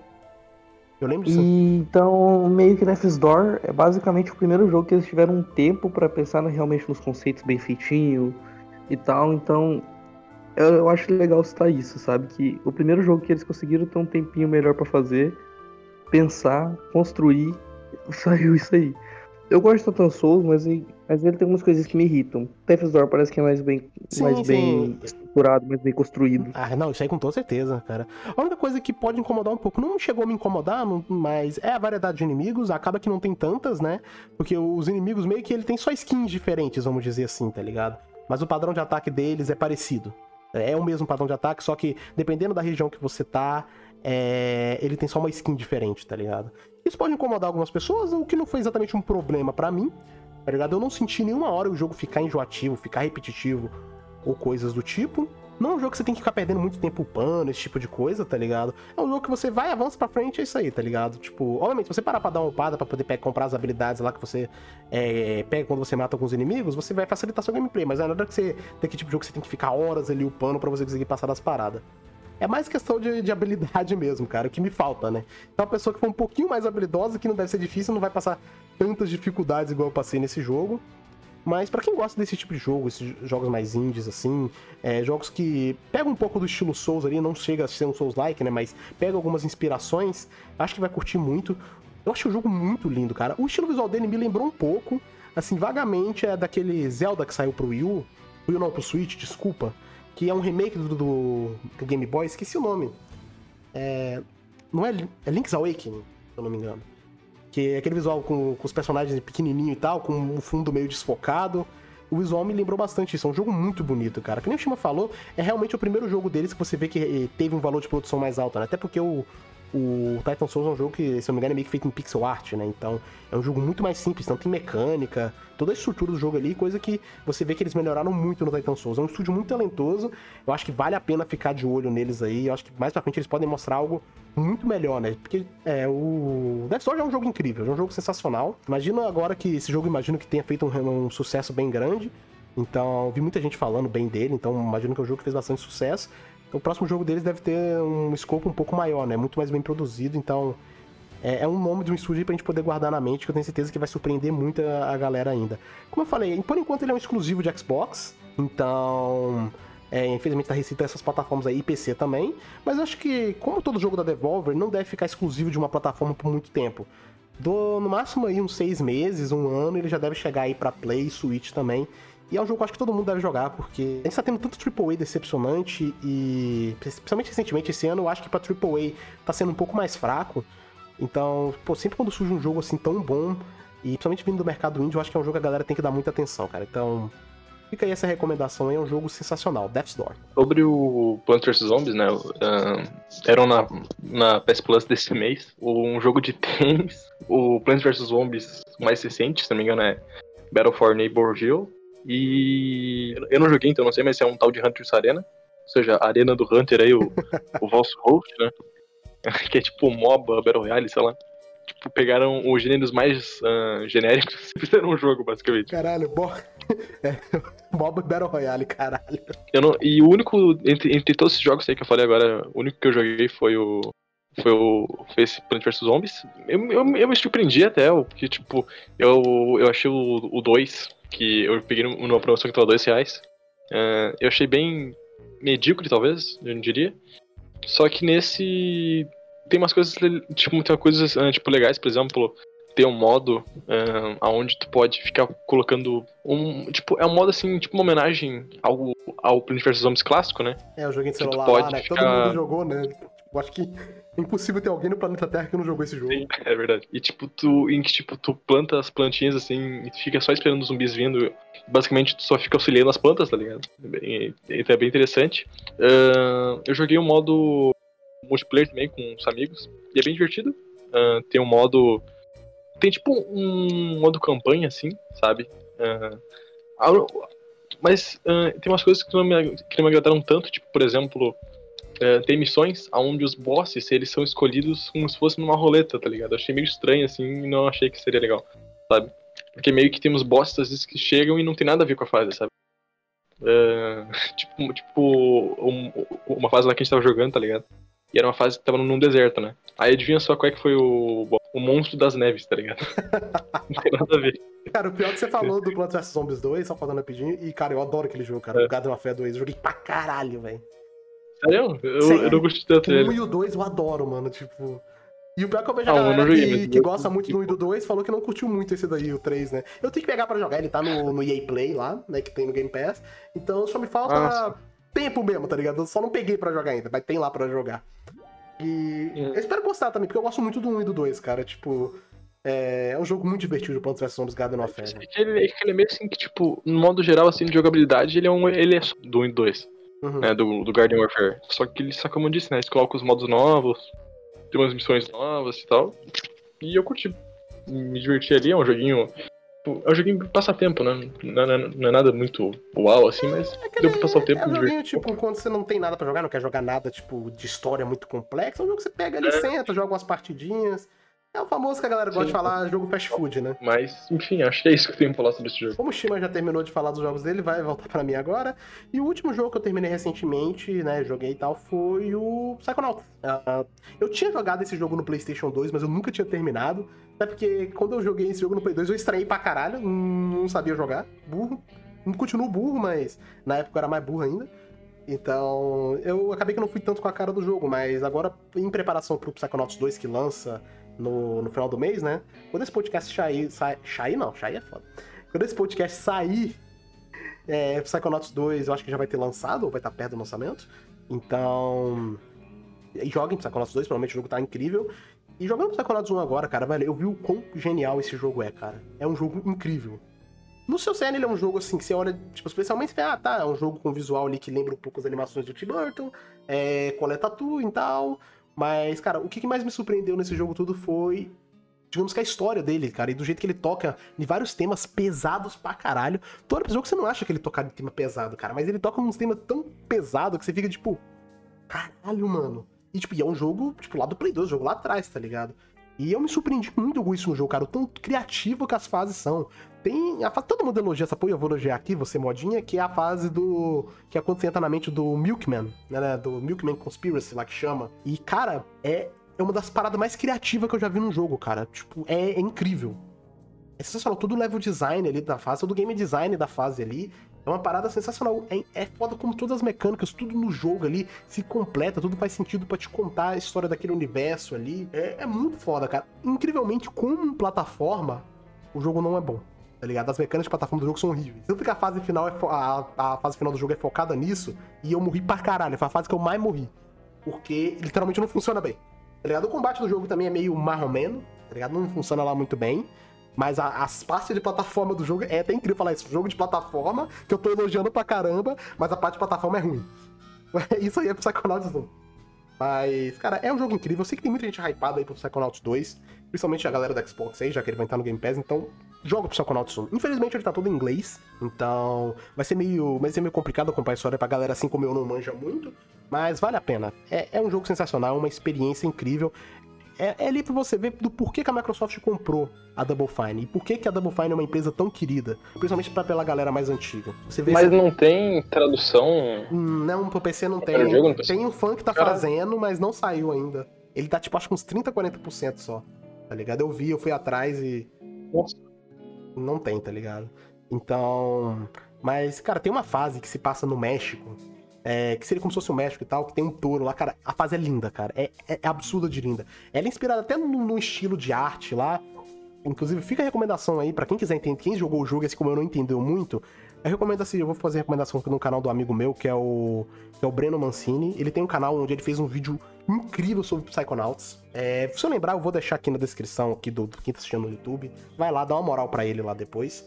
Eu lembro disso. E, então, meio que Death's Door é basicamente o primeiro jogo que eles tiveram um tempo pra pensar realmente nos conceitos bem feitinho e tal. Então, eu, eu acho legal citar isso, sabe? Que o primeiro jogo que eles conseguiram ter um tempinho melhor pra fazer, pensar, construir, *laughs* saiu isso aí. Eu gosto de Total Souls, mas, mas ele tem algumas coisas que me irritam. Death's Door parece que é mais bem, Sim, mais sim. bem estruturado, mais bem construído. Ah, não, isso aí com toda certeza, cara. A única coisa que pode incomodar um pouco, não chegou a me incomodar, mas é a variedade de inimigos, acaba que não tem tantas, né? Porque os inimigos meio que ele tem só skins diferentes, vamos dizer assim, tá ligado? Mas o padrão de ataque deles é parecido. É o mesmo padrão de ataque, só que dependendo da região que você tá, é, ele tem só uma skin diferente, tá ligado? Isso pode incomodar algumas pessoas, o que não foi exatamente um problema pra mim, tá ligado? Eu não senti nenhuma hora o jogo ficar enjoativo, ficar repetitivo ou coisas do tipo. Não é um jogo que você tem que ficar perdendo muito tempo upando, esse tipo de coisa, tá ligado? É um jogo que você vai, avança pra frente, é isso aí, tá ligado? Tipo, obviamente, se você parar pra dar uma upada pra poder pe- comprar as habilidades lá que você é, pega quando você mata alguns inimigos, você vai facilitar seu gameplay, mas é nada que você tem que tipo de jogo que você tem que ficar horas ali upando pra você conseguir passar das paradas. É mais questão de, de habilidade *laughs* mesmo, cara, o que me falta, né? Então, uma pessoa que for um pouquinho mais habilidosa, que não deve ser difícil, não vai passar tantas dificuldades igual eu passei nesse jogo. Mas pra quem gosta desse tipo de jogo, esses jogos mais indies, assim, é, jogos que pegam um pouco do estilo Souls ali, não chega a ser um Souls-like, né? Mas pega algumas inspirações, acho que vai curtir muito. Eu achei o jogo muito lindo, cara. O estilo visual dele me lembrou um pouco, assim, vagamente, é daquele Zelda que saiu pro Wii U. Wii U não, pro Switch, desculpa. Que é um remake do, do, do Game Boy, esqueci o nome. É, não é, é Link's Awakening, se eu não me engano. Que aquele visual com, com os personagens pequenininho e tal, com um fundo meio desfocado. O visual me lembrou bastante isso. É um jogo muito bonito, cara. Que nem o Shima falou, é realmente o primeiro jogo deles que você vê que eh, teve um valor de produção mais alto, né? Até porque o, o Titan Souls é um jogo que, se eu não me engano, é meio que feito em pixel art, né? Então, é um jogo muito mais simples, tanto em mecânica, toda a estrutura do jogo ali, coisa que você vê que eles melhoraram muito no Titan Souls. É um estúdio muito talentoso, eu acho que vale a pena ficar de olho neles aí, eu acho que mais pra frente eles podem mostrar algo muito melhor, né? Porque é, o Death Sword é um jogo incrível, é um jogo sensacional. Imagina agora que esse jogo, imagino que tenha feito um, um sucesso bem grande, então vi muita gente falando bem dele, então imagino que é um jogo que fez bastante sucesso. O próximo jogo deles deve ter um escopo um pouco maior, né? Muito mais bem produzido, então é, é um nome de um estúdio pra gente poder guardar na mente, que eu tenho certeza que vai surpreender muito a, a galera ainda. Como eu falei, por enquanto ele é um exclusivo de Xbox, então. É, infelizmente tá restrito a essas plataformas aí e PC também. Mas acho que, como todo jogo da Devolver, não deve ficar exclusivo de uma plataforma por muito tempo. Do, no máximo aí uns seis meses, um ano, ele já deve chegar aí pra Play Switch também. E é um jogo que eu acho que todo mundo deve jogar, porque a gente tá tendo tanto AAA decepcionante e, principalmente recentemente, esse ano, eu acho que pra AAA tá sendo um pouco mais fraco. Então, pô, sempre quando surge um jogo assim tão bom, e principalmente vindo do mercado indie, eu acho que é um jogo que a galera tem que dar muita atenção, cara. Então, fica aí essa recomendação aí, é um jogo sensacional, Death's Door. Sobre o Plants vs Zombies, né? ahn, eram na, na PS Plus desse mês. Um jogo de *laughs* tênis. O Plants vs Zombies mais recente, se não me engano, é Battle for Neighborville. E eu não joguei, então não sei, mas é um tal de Hunters Arena. Ou seja, a arena do Hunter aí, o, *laughs* o vosso host, né? *laughs* que é tipo MOBA, Battle Royale, sei lá. Tipo, pegaram os gêneros mais ahn, genéricos *laughs* e fizeram um jogo, basicamente. Caralho, bo... é, Mob Battle Royale, caralho. Eu não, e o único, entre, entre todos esses jogos aí que eu falei agora, o único que eu joguei foi o. Foi o. Foi esse Plant vs Zombies. Eu, eu, eu me surpreendi até, porque, tipo, eu, eu achei o 2, que eu peguei numa promoção que tava 2 reais. ah, eu achei bem medíocre, talvez, eu não diria. Só que nesse. Tem umas coisas, tipo, tem coisas, ah, tipo, legais, por exemplo, ter um modo ah, onde tu pode ficar colocando um. Tipo, é um modo assim, tipo uma homenagem ao, ao Plant vs Zombies clássico, né? É, o joguinho de Que tu celular pode lá, né? que Todo ficar- mundo jogou, né? Eu acho que é impossível ter alguém no planeta Terra que não jogou esse jogo. Sim, é verdade. E tipo, tu, em que tipo, tu planta as plantinhas assim e fica só esperando os zumbis vindo. Basicamente, tu só fica auxiliando as plantas, tá ligado? É bem, então é bem interessante. Ahn, eu joguei um modo multiplayer também com os amigos. E é bem divertido. Ahn, tem um modo. Tem tipo um modo campanha, assim, sabe? A- mas tem umas coisas que não, me, que não me agradaram tanto, tipo, por exemplo. É, tem missões onde os bosses, eles são escolhidos como se fosse numa roleta, tá ligado? Eu achei meio estranho, assim, e não achei que seria legal, sabe? Porque meio que tem uns bosses, às vezes, que chegam e não tem nada a ver com a fase, sabe? É, *laughs* tipo, tipo um- uma fase lá que a gente tava jogando, tá ligado? E era uma fase que tava num deserto, né? Aí adivinha só qual é que foi o, o monstro das neves, tá ligado? *laughs* não tem nada a ver. Cara, o pior é que você falou do Plants vs Zombies 2, só falando rapidinho, e cara, eu adoro aquele jogo, cara. É. O Garden of 2, eu joguei pra caralho, velho. Sério? Eu, eu não gostei tanto O 1 dele. e o 2 eu adoro, mano, tipo... E o pior é que eu vejo a Ah, eu galera não joguei, que, que gosta muito do 1 e do 2 falou que não curtiu muito esse daí, o 3, né? Eu tenho que pegar pra jogar, ele tá no, no EA Play lá, né, que tem no Game Pass. Então só me falta Ah, tempo mesmo, tá ligado? Eu só não peguei pra jogar ainda, mas tem lá pra jogar. E Hum. eu espero gostar também, porque eu gosto muito do 1 e do 2, cara. Tipo, é, é um jogo muito divertido, o Plants vs Zombies Garden of. É que ele, é que ele é meio assim que, tipo, no modo geral, assim, de jogabilidade, ele é um. Ele é do 1 e 2, Uhum. né? Do, do Garden Warfare. Só que ele, só como eu disse, né? Eles colocam os modos novos, tem umas missões novas e tal. E eu curti. Me diverti ali, é um joguinho. É um joguinho de passatempo, né? Não é, não é nada muito uau, assim, mas deu pra passar o tempo É um joguinho, tipo, quando você não tem nada pra jogar, não quer jogar nada, tipo, de história muito complexa, é um jogo que você pega ali, É. senta, joga umas partidinhas. É o famoso que a galera gosta Sim. de falar, jogo fast food, né? Mas, enfim, acho que é isso que eu tenho pra falar sobre esse jogo. Como o Shima já terminou de falar dos jogos dele, vai voltar pra mim agora. E o último jogo que eu terminei recentemente, né, joguei e tal, foi o Psychonauts. Ah, eu tinha jogado esse jogo no PlayStation 2, mas eu nunca tinha terminado. Até porque quando eu joguei esse jogo no Play 2, eu estranhei pra caralho, não sabia jogar, burro. Não continuo burro, mas na época eu era mais burro ainda. Então, eu acabei que não fui tanto com a cara do jogo, mas agora, em preparação pro Psychonauts 2 que lança no, no final do mês, né? Quando esse podcast sair. Sai, sair não, sair é foda. Quando esse podcast sair, é, Psychonauts 2 eu acho que já vai ter lançado, ou vai estar perto do lançamento. Então. Joguem Psychonauts 2, provavelmente o jogo tá incrível. E jogando Psychonauts 1 agora, cara, velho, eu vi o quão genial esse jogo é, cara. É um jogo incrível. No seu CN ele é um jogo assim que você olha, tipo, especialmente você vê, ah, tá, é um jogo com visual ali que lembra um pouco as animações do Tim Burton, é, tatu e tal. Mas, cara, o que mais me surpreendeu nesse jogo tudo foi, digamos que a história dele, cara, e do jeito que ele toca em vários temas pesados pra caralho. Todo episódio você não acha que ele toca de tema pesado, cara, mas ele toca uns temas tão pesados que você fica tipo, caralho, mano. E, tipo, e é um jogo, tipo, lá do Play 2, jogo lá atrás, tá ligado? E eu me surpreendi muito com isso no jogo, cara, o tão criativo que as fases são. Tem a fase, todo mundo elogia essa porra, eu vou elogiar aqui, você modinha, que é a fase do. que é quando você entra na mente do Milkman, né? Do Milkman Conspiracy, lá que chama. E, cara, é, é uma das paradas mais criativas que eu já vi num jogo, cara. Tipo, é, é incrível. É sensacional, todo o level design ali da fase, todo o game design da fase ali. É uma parada sensacional. É, é foda como todas as mecânicas, tudo no jogo ali se completa, tudo faz sentido pra te contar a história daquele universo ali. É, é muito foda, cara. Incrivelmente, como plataforma, o jogo não é bom. Tá ligado? As mecânicas de plataforma do jogo são horríveis. Tanto que a fase final é a, a fase final do jogo é focada nisso, e eu morri pra caralho. Foi a fase que eu mais morri. Porque literalmente não funciona bem. Tá ligado? O combate do jogo também é meio marromeno, tá ligado? Não funciona lá muito bem. Mas a- as partes de plataforma do jogo é até incrível falar isso. Jogo de plataforma, que eu tô elogiando pra caramba, mas a parte de plataforma é ruim. *laughs* Isso aí é Psychonauts 1. Mas, cara, é um jogo incrível. Eu sei que tem muita gente hypada aí pro Psychonauts 2, principalmente a galera da Xbox aí, já que ele vai entrar no Game Pass, então joga pro Psychonauts 1. Infelizmente ele tá todo em inglês, então vai ser meio, vai ser meio complicado acompanhar a história pra galera assim como eu não manja muito, mas vale a pena. É, é um jogo sensacional, uma experiência incrível. É, é ali pra você ver do porquê que a Microsoft comprou a Double Fine e por que, que a Double Fine é uma empresa tão querida, principalmente pra, pela galera mais antiga. Você vê Mas não tem tradução. Hum, Não, pro PC não tem. Jogo PC? Tem um fã que tá Caralho. fazendo, mas não saiu ainda. Ele tá, tipo, acho que uns 30, 40% só. Tá ligado? Eu vi, eu fui atrás e. Nossa. Não tem, tá ligado? Então. Mas, cara, tem uma fase que se passa no México. É, que seria como se fosse o México e tal, que tem um touro lá, cara. A fase é linda, cara. É, é, é absurda de linda. Ela é inspirada até no, estilo de arte lá. Inclusive, fica a recomendação aí pra quem quiser entender, quem jogou o jogo, assim como eu não entendeu muito. Eu recomendo assim, eu vou fazer recomendação aqui no canal do amigo meu, que é o, que é o Breno Mancini. Ele tem um canal onde ele fez um vídeo incrível sobre Psychonauts. É, se eu lembrar, eu vou deixar aqui na descrição aqui do, do quem tá assistindo no YouTube. Vai lá, dá uma moral pra ele lá depois.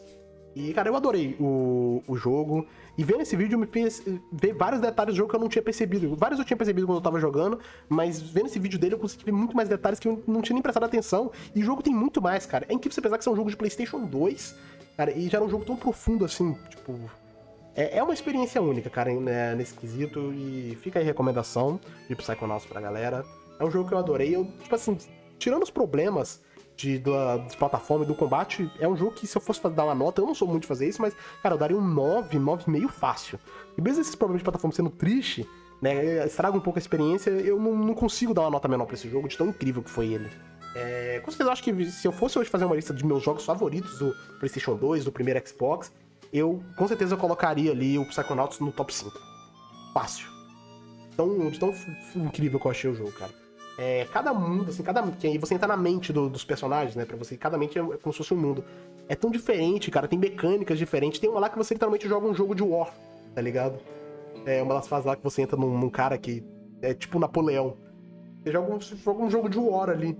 E, cara, eu adorei o, o jogo. E vendo esse vídeo me fez ver vários detalhes do jogo que eu não tinha percebido. Vários eu tinha percebido quando eu tava jogando, mas vendo esse vídeo dele eu consegui ver muito mais detalhes que eu não tinha nem prestado atenção. E o jogo tem muito mais, cara. É incrível você pensar que isso é um jogo de PlayStation 2, cara, e já era um jogo tão profundo assim, tipo. É, é uma experiência única, cara, né, nesse quesito. E fica aí a recomendação de Psychonauts pra galera. É um jogo que eu adorei. Eu, tipo assim, tirando os problemas de, de plataforma e do combate, é um jogo que se eu fosse dar uma nota, eu não sou muito de fazer isso, mas, cara, eu daria um 9, 9,5 fácil. E mesmo esses problemas de plataforma sendo triste, né? Estraga um pouco a experiência. Eu não, não consigo dar uma nota menor pra esse jogo, de tão incrível que foi ele. É, com certeza, eu acho que se eu fosse hoje fazer uma lista de meus jogos favoritos do PlayStation 2, do primeiro Xbox, eu com certeza eu colocaria ali o Psychonauts no top 5. Fácil. Tão, tão incrível que eu achei o jogo, cara. É, cada mundo, assim, cada. Que aí você entra na mente do, dos personagens, né? Pra você. Cada mente é como se fosse um mundo. É tão diferente, cara. Tem mecânicas diferentes. Tem uma lá que você literalmente joga um jogo de War, tá ligado? É uma das fases lá que você entra num, num cara que. É tipo Napoleão. Você joga um, joga um jogo de War ali.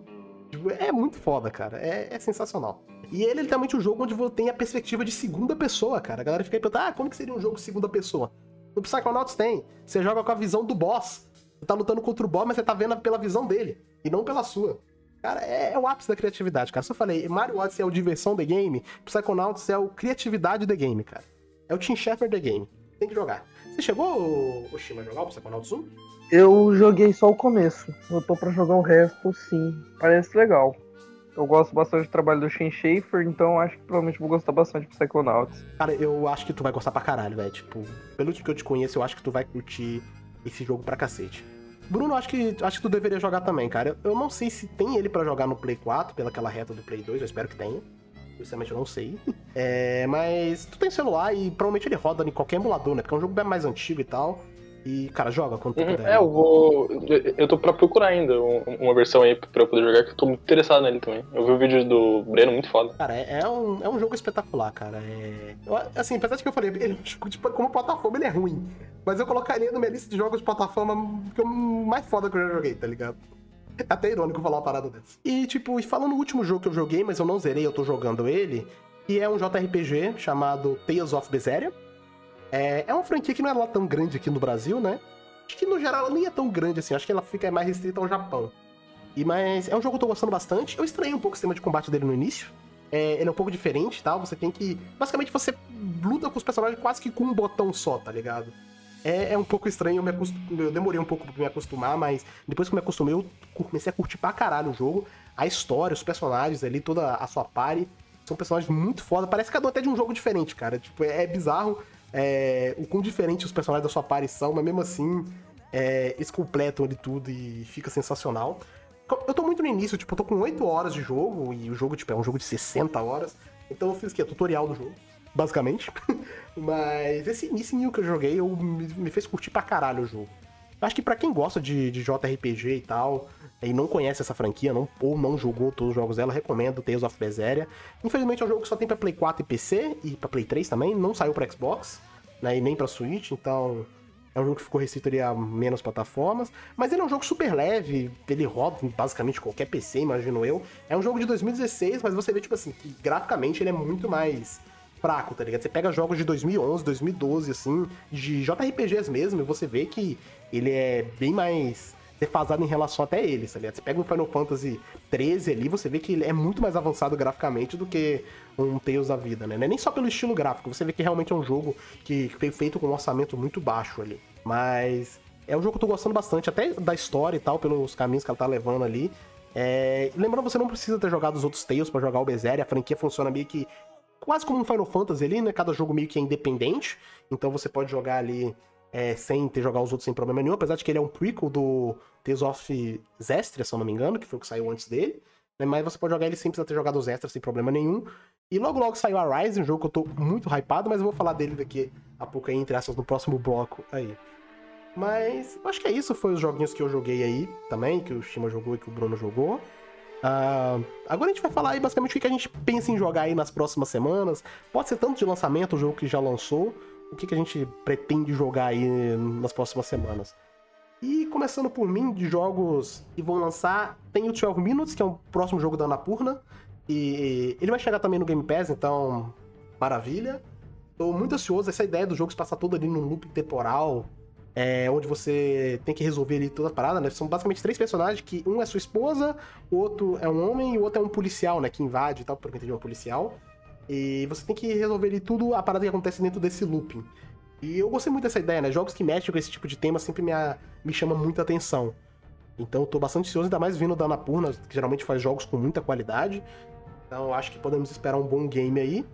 Tipo, é muito foda, cara. É, é sensacional. E ele é literalmente um jogo onde você tem a perspectiva de segunda pessoa, cara. A galera fica aí perguntando, ah, como que seria um jogo de segunda pessoa? No Psychonauts tem. Você joga com a visão do boss. Você tá lutando contra o boss, mas você tá vendo pela visão dele. E não pela sua. Cara, é, é o ápice da criatividade, cara. Se eu falei, Mario Odyssey é o diversão the game, Psychonauts é o criatividade the game, cara. É o Team Shepard the game. Tem que jogar. Você chegou, Oshima, a jogar o Psychonauts 1? Eu joguei só o começo. Eu tô pra jogar o resto, sim. Parece legal. Eu gosto bastante do trabalho do Shane Schaefer, então acho que provavelmente vou gostar bastante do Psychonauts. Cara, eu acho que tu vai gostar pra caralho, velho. Tipo, pelo que eu te conheço, eu acho que tu vai curtir esse jogo pra cacete. Bruno, acho que, acho que tu deveria jogar também, cara. Eu não sei se tem ele para jogar no Play 4, pelaquela reta do Play 2, eu espero que tenha. Sinceramente, eu não sei. É, mas tu tem celular e provavelmente ele roda em qualquer emulador, né? Porque é um jogo bem mais antigo e tal. E, cara, joga quando tu Uhum, puder. É, eu vou. Eu tô pra procurar ainda um- uma versão aí pra eu poder jogar, que eu tô muito interessado nele também. Eu vi o vídeo do Breno, muito foda. Cara, é, é um, é um jogo espetacular, cara. É... eu- assim, apesar de que eu falei, ele, tipo, como plataforma ele é ruim. Mas eu colocaria na minha lista de jogos de plataforma que eu, mais foda que eu já joguei, tá ligado? É até irônico falar uma parada dessa. E, tipo, e falando no último jogo que eu joguei, mas eu não zerei, eu tô jogando ele, que é um JRPG chamado Tales of Berseria. É, é uma franquia que não é lá tão grande aqui no Brasil, né? Acho que no geral ela nem é tão grande assim, acho que ela fica mais restrita ao Japão. E, mas é um jogo que eu tô gostando bastante. Eu estranhei um pouco o sistema de combate dele no início. É, ele é um pouco diferente tal. Você tem que. Basicamente, você luta com os personagens quase que com um botão só, tá ligado? É, é um pouco estranho, eu, me acost- eu demorei um pouco pra me acostumar, mas depois que eu me acostumei, eu comecei a curtir pra caralho o jogo. A história, os personagens ali, toda a sua party. São personagens muito foda. Parece cada um até de um jogo diferente, cara. Tipo, é bizarro é, o quão diferente os personagens da sua party são, mas mesmo assim, é, eles completam ali tudo e fica sensacional. Eu tô muito no início, tipo, eu tô com 8 horas de jogo, e o jogo, tipo, é um jogo de 60 horas. Então eu fiz o quê? Tutorial do jogo, basicamente. *laughs* Mas esse início que eu joguei, eu, me, me fez curtir pra caralho o jogo. Acho que pra quem gosta de, de JRPG e tal, e não conhece essa franquia, não, ou não jogou todos os jogos dela, recomendo Tales of Berseria. Infelizmente é um jogo que só tem pra Play 4 e PC, e pra Play 3 também, não saiu pra Xbox, né, e nem pra Switch, então é um jogo que ficou restrito ali a menos plataformas, mas ele é um jogo super leve, ele roda basicamente qualquer PC, imagino eu. É um jogo de 2016, mas você vê, tipo assim, que graficamente ele é muito mais fraco, tá ligado? Você pega jogos de 2011, 2012, assim, de JRPGs mesmo, e você vê que ele é bem mais defasado em relação até eles, tá ligado? Você pega um Final Fantasy 13 ali, você vê que ele é muito mais avançado graficamente do que um Tales da vida, né? É nem só pelo estilo gráfico, você vê que realmente é um jogo que foi feito com um orçamento muito baixo ali. Mas é um jogo que eu tô gostando bastante, até da história e tal, pelos caminhos que ela tá levando ali. É... Lembrando, você não precisa ter jogado os outros Tales pra jogar o Berseria, a franquia funciona meio que quase como um Final Fantasy ali, né? Cada jogo meio que é independente, então você pode jogar ali é, sem ter jogado os outros sem problema nenhum, apesar de que ele é um prequel do Tales of Zestria, se eu não me engano, que foi o que saiu antes dele. né, Mas você pode jogar ele sem precisar ter jogado os extras sem problema nenhum. E logo logo saiu a Rise, um jogo que eu tô muito hypado, mas eu vou falar dele daqui a pouco aí, entre essas, no próximo bloco aí. Mas acho que é isso, foi os joguinhos que eu joguei aí também, que o Shima jogou e que o Bruno jogou. Ah, agora a gente vai falar aí basicamente o que a gente pensa em jogar aí nas próximas semanas. Pode ser tanto de lançamento, o jogo que já lançou, o que, que a gente pretende jogar aí nas próximas semanas. E começando por mim, de jogos que vão lançar, tem o 12 Minutes, que é o próximo jogo da Anapurna. E ele vai chegar também no Game Pass, então, maravilha. Tô muito ansioso, essa ideia do jogo se passar todo ali num loop temporal, é, onde você tem que resolver ali toda a parada, né? São basicamente três personagens, que um é sua esposa, o outro é um homem e o outro é um policial, né? Que invade e tal, por entendi, um policial. E você tem que resolver ali tudo a parada que acontece dentro desse looping. E eu gostei muito dessa ideia, né? Jogos que mexem com esse tipo de tema sempre me, me chama muita atenção. Então eu tô bastante ansioso, ainda mais vindo da Anapurna, que geralmente faz jogos com muita qualidade. Então acho que podemos esperar um bom game aí.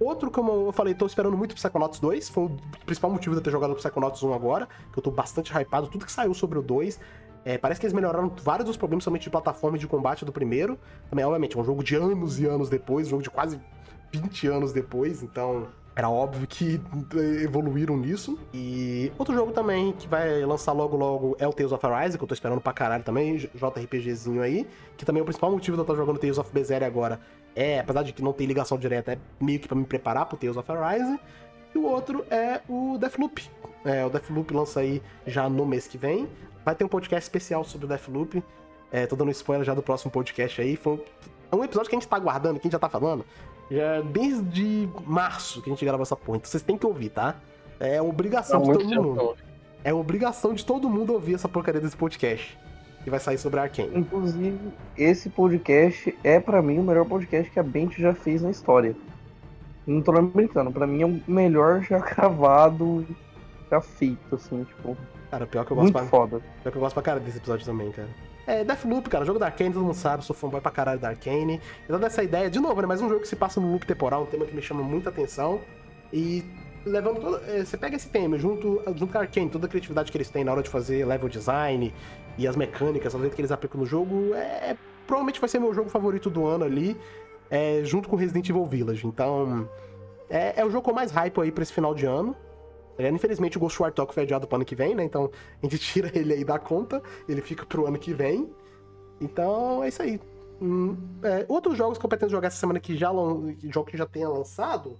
outro, como eu falei, tô esperando muito Psychonauts 2. Foi o principal motivo de eu ter jogado o Psychonauts 1 agora. Que eu tô bastante hypado. Tudo que saiu sobre o 2. É, parece que eles melhoraram vários dos problemas, somente de plataforma e de combate do primeiro. Também, obviamente, é um jogo de anos e anos depois, um jogo de quase 20 anos depois, então era óbvio que evoluíram nisso. E outro jogo também que vai lançar logo logo é o Tales of Arise, que eu tô esperando pra caralho também, JRPGzinho aí, que também é o principal motivo de eu estar jogando Tales of Berseria agora. É, apesar de que não tem ligação direta, é meio que pra me preparar pro Tales of Arise. E o outro é o Deathloop. É, o Deathloop lança aí já no mês que vem. Vai ter um podcast especial sobre o Deathloop. É, tô dando spoiler já do próximo podcast aí. Foi um, um episódio que a gente tá aguardando, que a gente já tá falando. Já desde março que a gente gravou essa porra. Então vocês têm que ouvir, tá? É obrigação de todo mundo. É obrigação de todo mundo ouvir essa porcaria desse podcast. Que vai sair sobre a Arkane. Inclusive, esse podcast é para mim o melhor podcast que a Bent já fez na história. Não tô brincando, pra mim é o melhor já *laughs* gravado, já feito, assim, tipo. Cara, pior que eu gosto muito pra... foda. Pior que eu gosto pra cara desse episódio também, cara. É, Deathloop, cara, jogo da Arkane, todo mundo sabe, sou fanboy pra caralho da Arkane. Eu dando essa ideia, de novo, né, mais um jogo que se passa no loop temporal, um tema que me chama muita atenção. E levando todo, é, você pega esse tema junto, junto com a Arkane, toda a criatividade que eles têm na hora de fazer level design e as mecânicas, o jeito que eles aplicam no jogo, é, provavelmente vai ser meu jogo favorito do ano ali, é, junto com Resident Evil Village. Então, é, é o jogo com mais hype aí pra esse final de ano. É, infelizmente o Ghost War Talk foi adiado pro ano que vem, né? Então a gente *laughs* tira ele aí da conta, ele fica pro ano que vem. Então é isso aí. Hum, é, outros jogos que eu pretendo jogar essa semana que já jogo que já tenha lançado,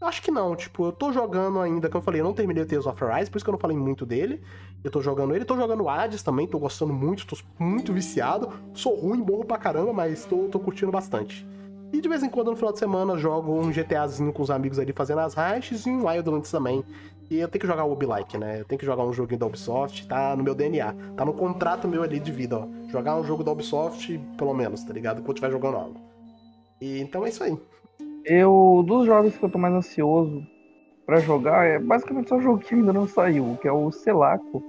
acho que não. Tipo, eu tô jogando ainda, como eu falei, eu não terminei o Tales of Arise, por isso que eu não falei muito dele. Eu tô jogando ele, tô jogando Hades também, tô gostando muito, tô muito viciado. Sou ruim, morro pra caramba, mas tô, tô curtindo bastante. E de vez em quando, no final de semana, jogo um GTAzinho com os amigos ali fazendo as raches e um Wildlands também. E eu tenho que jogar o Ubi-like, né? Eu tenho que jogar um joguinho da Ubisoft, tá no meu DNA. Tá no contrato meu ali de vida, ó. Jogar um jogo da Ubisoft, pelo menos, tá ligado? Enquanto estiver jogando algo. E então é isso aí. Eu, dos jogos que eu tô mais ansioso para jogar, é basicamente só um jogo que ainda não saiu, que é o Celaco.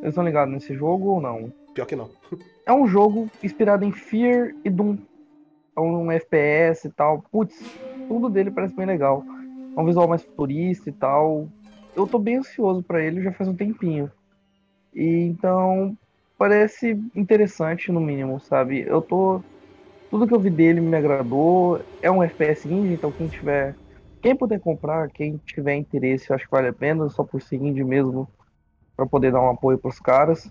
Vocês estão ligados nesse jogo ou não? Pior que não. *laughs* É um jogo inspirado em Fear e Doom. É um FPS e tal. Putz, tudo dele parece bem legal. É um visual mais futurista e tal eu tô bem ansioso para ele já faz um tempinho. E então parece interessante no mínimo, sabe? Eu tô tudo que eu vi dele me agradou. É um FPS indie, então quem tiver quem puder comprar, quem tiver interesse, eu acho que vale a pena, só por ser indie mesmo, para poder dar um apoio pros caras.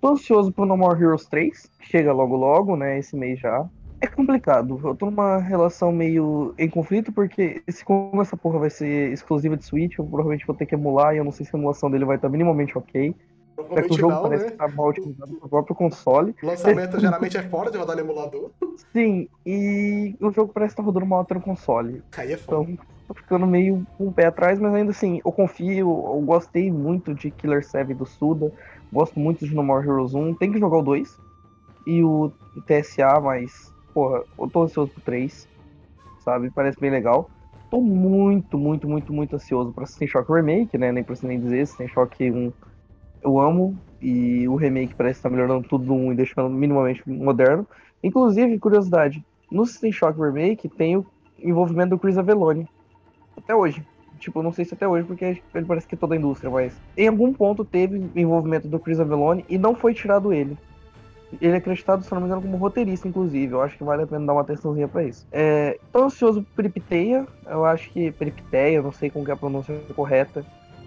Tô ansioso pro No More Heroes 3, que chega logo logo, né, esse mês já. É complicado. Eu tô numa relação meio em conflito, porque se como essa porra vai ser exclusiva de Switch, eu provavelmente vou ter que emular e eu não sei se a emulação dele vai estar minimamente ok. É que o jogo não, parece né? que tá mal otimizado pro próprio console. O lançamento geralmente é fora de rodar no emulador. Sim, e o jogo parece que tá rodando mal até no console. Aí é foda. Então, tô ficando meio com o pé atrás, mas ainda assim, eu confio, eu gostei muito de Killer 7 do Suda, gosto muito de No More Heroes 1, tem que jogar o 2 e o TSA, mas porra, eu tô ansioso pro 3, sabe? Parece bem legal. Tô muito, muito, muito, muito ansioso pra System Shock Remake, né? Nem preciso nem dizer, System Shock 1 eu amo, e o remake parece estar tá melhorando tudo do 1 e deixando minimamente moderno. Inclusive, curiosidade, no System Shock Remake tem o envolvimento do Chris Avellone. Até hoje. Tipo, não sei se até hoje, porque ele parece que é toda a indústria, mas em algum ponto teve envolvimento do Chris Avellone e não foi tirado ele. Ele é acreditado, se não me engano, como roteirista, inclusive. Eu acho que vale a pena dar uma atençãozinha pra isso. É, tô ansioso por Peripteia. Eu acho que Peripteia, não sei como é a pronúncia correta.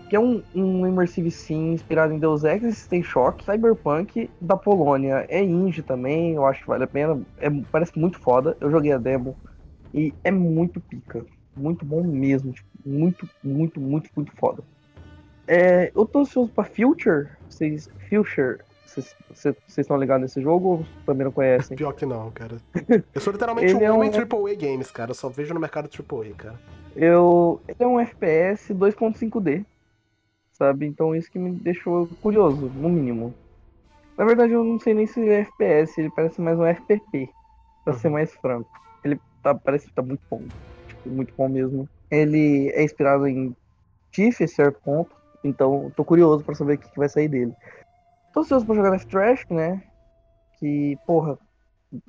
Que é um, um Immersive Sim inspirado em Deus Ex System Shock. Cyberpunk da Polônia. É indie também, eu acho que vale a pena. É, parece muito foda. Eu joguei a demo e é muito pica. Muito bom mesmo. Tipo, muito, muito, muito, muito foda. É, eu tô ansioso pra Future. Vocês, Future vocês estão ligados nesse jogo ou também não conhecem? Pior que não, cara. *laughs* Eu sou literalmente Ele um é homem um- AAA Games, cara. Eu só vejo no mercado AAA, cara. Eu, ele é um FPS 2.5D, sabe? Então isso que me deixou curioso, no mínimo. Na verdade eu não sei nem se é FPS, ele parece mais um FPP, pra ser mais franco. Ele tá, parece que tá muito bom, tipo, muito bom mesmo. Ele é inspirado em Tiff, certo ponto, então tô curioso pra saber o que, que vai sair dele. Tô ansioso pra jogar Death Trash, né? Que, porra,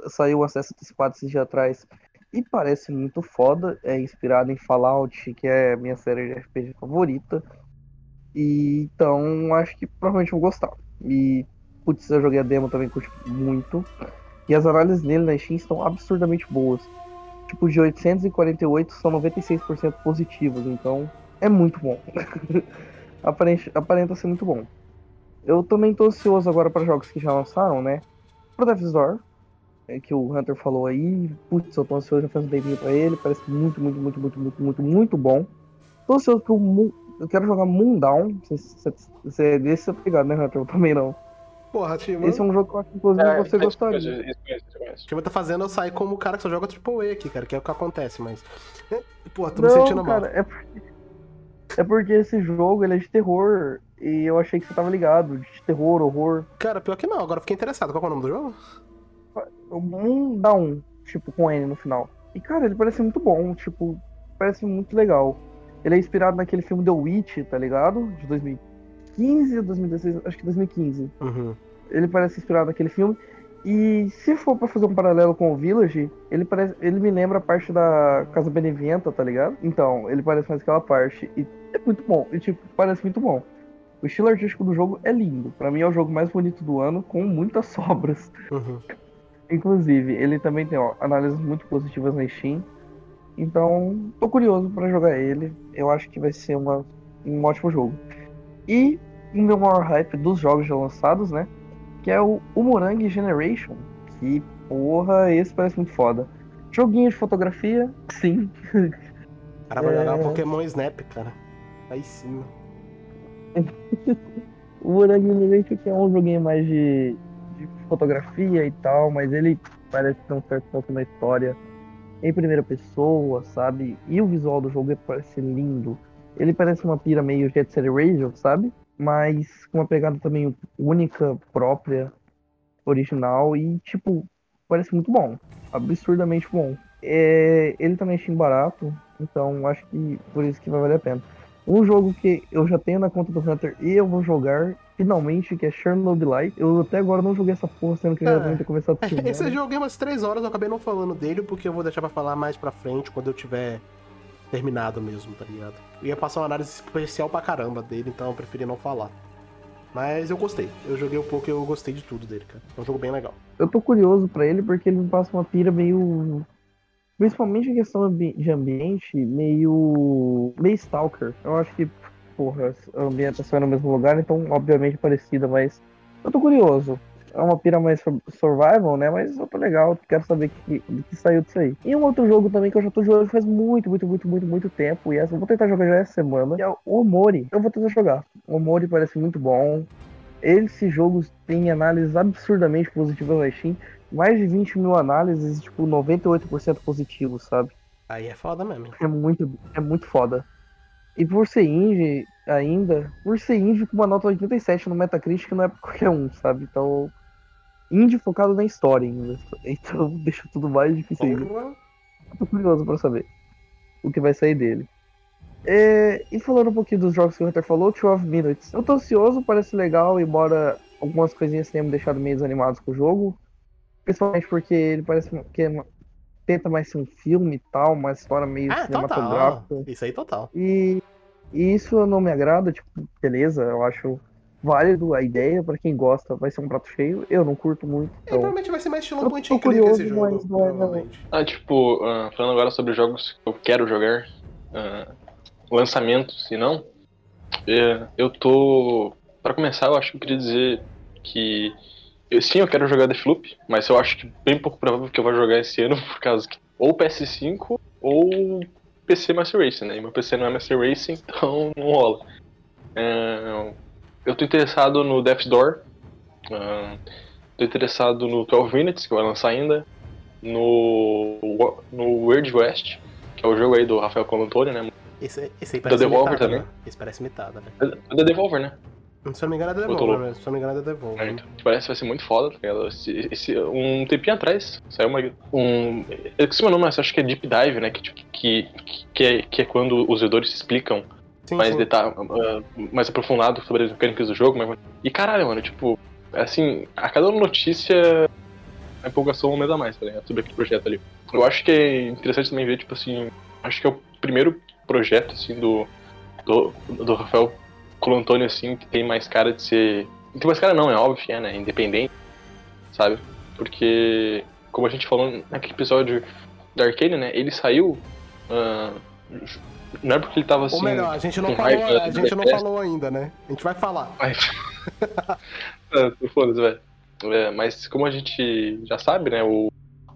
saiu o acesso antecipado esses dias atrás. e parece muito foda. É inspirado em Fallout, que é minha série de RPG favorita. E então acho que provavelmente vou gostar. E putz, eu joguei a demo também, curti muito. E as análises nele na Steam estão absurdamente boas. Tipo, de 848 são 96% positivas, então é muito bom. *laughs* aparenta ser muito bom. Eu também tô ansioso agora para jogos que já lançaram, né? Pro Death's Door, é, que o Hunter falou aí. Putz, eu tô ansioso, já faz um tempinho pra ele. Parece muito, muito, muito, muito, muito, muito, muito bom. Tô ansioso pro Moon... Eu quero jogar Moondown. Você é desse tá ligado, né, Hunter? Eu também não. Porra, Tima. Esse é um jogo que eu acho que inclusive É, você gostaria. isso conheço. Tima tá fazendo eu sair como o cara que só joga AAA aqui, cara, que é o que acontece, mas. Porra, tô me sentindo mal. cara, é porque, é porque esse jogo ele é de terror. E eu achei que você tava ligado. De terror, horror. Cara, pior que não, agora fiquei interessado. Qual é o nome do jogo? O Moondown, tipo, com N no final. E, cara, ele parece muito bom. Tipo, parece muito legal. Ele é inspirado naquele filme The Witch, tá ligado? De 2015 ou 2016, acho que 2015. Uhum. Ele parece inspirado naquele filme. E se for pra fazer um paralelo com o Village, ele parece, ele me lembra a parte da Casa Beneventa, tá ligado? Então, ele parece mais aquela parte. E é muito bom. E tipo, parece muito bom. O estilo artístico do jogo é lindo. Pra mim é o jogo mais bonito do ano, com muitas *laughs* sobras. Uhum. Inclusive, ele também tem ó, análises muito positivas na Steam. Então, tô curioso pra jogar ele. Eu acho que vai ser uma, um ótimo jogo. E o meu maior hype dos jogos já lançados, né? Que é o Umorang Generation. Que, porra, esse parece muito foda. Joguinho de fotografia, sim. O cara vai É. jogar Pokémon Snap, cara. Aí sim. *laughs* O Umorang Generation que é um joguinho mais de, de fotografia e tal, mas ele parece ter um certo foco na história em primeira pessoa, sabe? E o visual do jogo parece lindo. Ele parece uma pira meio Jet Set Radio, sabe? Mas com uma pegada também única, própria, original e, tipo, parece muito bom. Absurdamente bom. É, ele também é barato, então acho que por isso que vai valer a pena. Um jogo que eu já tenho na conta do Hunter e eu vou jogar, finalmente, que é Chernobyl Light. Eu até agora não joguei essa porra, sendo que eu já devia ter começado a filmar. Esse eu joguei umas 3 horas, eu acabei não falando dele, porque eu vou deixar pra falar mais pra frente, quando eu tiver terminado mesmo, tá ligado? Eu ia passar uma análise especial pra caramba dele, então eu preferi não falar. Mas eu gostei. Eu joguei um pouco e eu gostei de tudo dele, cara. É um jogo bem legal. Eu tô curioso pra ele porque ele me passa uma pira meio. Principalmente em questão de ambiente, meio. meio Stalker. Eu acho que, porra, a ambientação é no mesmo lugar, então obviamente parecida, mas. Eu tô curioso. É uma pira mais sur- survival, né? Mas eu tô legal, quero saber que, do que saiu disso aí. E um outro jogo também que eu já tô jogando faz muito, muito, muito, muito, muito tempo. E essa eu vou tentar jogar já essa semana. Que é o Omori. Eu vou tentar jogar. O Omori parece muito bom. Esse jogo tem análises absurdamente positivas na Steam. Mais de 20 mil análises, tipo, 98% positivos, sabe? Aí é foda mesmo. É muito, é muito foda. E por ser indie ainda, por ser indie com uma nota 87 no Metacritic não é pra qualquer um, sabe? Então, indie focado na história ainda. Então *laughs* deixa tudo mais difícil ainda. Tô curioso pra saber o que vai sair dele. É, e falando um pouquinho dos jogos que o Hunter falou, 12 Minutes. Eu tô ansioso, parece legal, embora algumas coisinhas tenham me deixado meio desanimado com o jogo. Principalmente porque ele parece que é- tenta mais ser um filme e tal, uma história meio Ah, total. cinematográfica. Isso aí total. E, e isso não me agrada, tipo, beleza, eu acho válido a ideia, pra quem gosta vai ser um prato cheio. Eu não curto muito, É, então. provavelmente vai ser mais estilo point and click curioso, esse jogo, mas não é- provavelmente. Ah, tipo, ah, falando agora sobre jogos que eu quero jogar, ah, lançamentos e não, é, eu tô. Pra começar, eu acho que eu queria dizer que. Eu- sim, eu quero jogar Deathloop, mas eu acho que bem pouco provável que eu vá jogar esse ano, *laughs* por causa que ou PS5 ou PC Master Racing, né? E meu PC não é Master Racing, *laughs* então não rola. É, eu tô interessado no Death's Door, ah, tô interessado no 12 Minutes, que vai lançar ainda, no, no Weird West, que é o jogo aí do Rafael Colantoni, né? Esse, esse aí Da parece Devolver imitada, também. né? Esse parece imitada, né? É da Devolver, né? Se eu não me engano é da Devolver, né? Se eu não me engano é da Devolver. É, então, parece que vai ser muito foda, tá ligado? Esse, esse- um tempinho atrás, saiu uma. Um. Eu esqueci o meu nome, mas acho que é Deep Dive, né? Que, tipo, que, que, é, que é quando os jogadores explicam Sim, mais detalhe, ah, mais aprofundado sobre as mecânicas do jogo. Mas... E caralho, mano, tipo, assim, a cada notícia a empolgação aumenta mais, tá ligado? Sobre aquele projeto ali. Eu acho que é interessante também ver, tipo assim, acho que é o primeiro projeto, assim, do, do, do Rafael Colantoni, assim, que tem mais cara de ser. Tem mais cara não, é óbvio que é, né? Independente, sabe? Porque, como a gente falou naquele episódio da Arcane, né? Ele saiu. Uh, não é porque ele tava assim. Ou melhor, a gente não, falou, a gente não falou ainda, né? A gente vai falar. *laughs* Mas... É, foda-se, velho. É, mas como a gente já sabe, né? O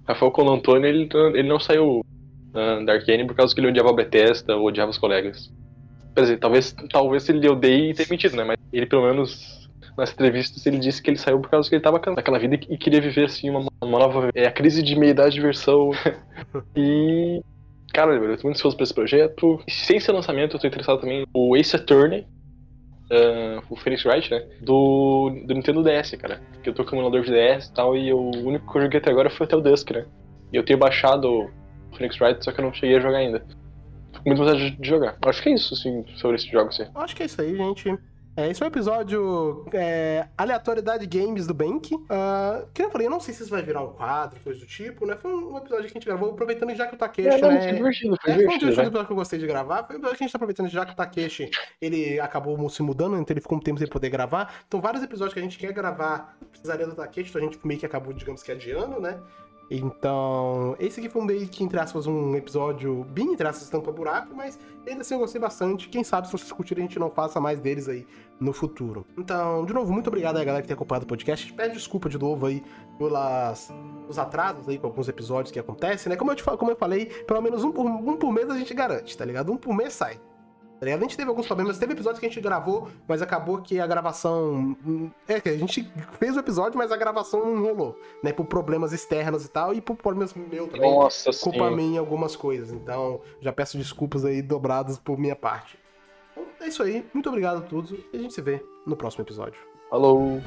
Rafael Colantoni, ele, ele não saiu uh, da Arcane por causa que ele odiava a Bethesda ou odiava os colegas. Quer dizer, talvez, talvez ele odeie e tenha mentido, né? Mas ele, pelo menos, nas entrevistas, ele disse que ele saiu por causa que ele tava cansado daquela vida e queria viver, assim, uma, uma nova... É a crise de meia-idade de versão. *laughs* e... Cara, eu tô muito ansioso pra esse projeto. E, sem ser lançamento, eu tô interessado também no Ace Attorney, Uh, o Phoenix Wright, né? Do, do Nintendo DS, cara. Que eu tô com o emulador de DS e tal, e eu, o único que eu joguei até agora foi até o Dusk, né? E eu tenho baixado o Phoenix Wright, só que eu não cheguei a jogar ainda. Muita vontade de jogar. Acho que é isso, assim, sobre esse jogo, assim. Acho que é isso aí, gente. É, esse é o episódio é, Aleatoriedade Games do Bank. Uh, que eu falei, eu não sei se isso vai virar um quadro, coisa do tipo, né? Foi um episódio que a gente gravou, aproveitando já que o Takeshi, é, não, né? Foi divertido, foi é, divertido. Foi um divertido episódio que eu gostei de gravar. Foi um episódio que a gente tá aproveitando já que o Takeshi, ele acabou se mudando, então ele ficou um tempo sem poder gravar. Então vários episódios que a gente quer gravar precisaria do Takeshi, então a gente meio que acabou, digamos que adiando, né? Então, esse aqui foi um meio que, entre aspas, um episódio bem, entre aspas, tampa buraco, mas ainda assim eu gostei bastante. Quem sabe, se vocês curtirem, a gente não faça mais deles aí no futuro. Então, de novo, muito obrigado aí, galera, que tem acompanhado o podcast. Pede desculpa de novo aí pelas os atrasos aí com alguns episódios que acontecem, né? Como eu, te, como eu falei, pelo menos um por, um por mês a gente garante, tá ligado? Um por mês sai. Tá a gente teve alguns problemas, teve episódios que a gente gravou, mas acabou que a gravação. É, que a gente fez o episódio, mas a gravação não rolou, né? Por problemas externos e tal, e por problemas meu também. Nossa, culpa sim. minha em algumas coisas. Então, já peço desculpas aí dobradas por minha parte. Então, é isso aí. Muito obrigado a todos e a gente se vê no próximo episódio. Falou!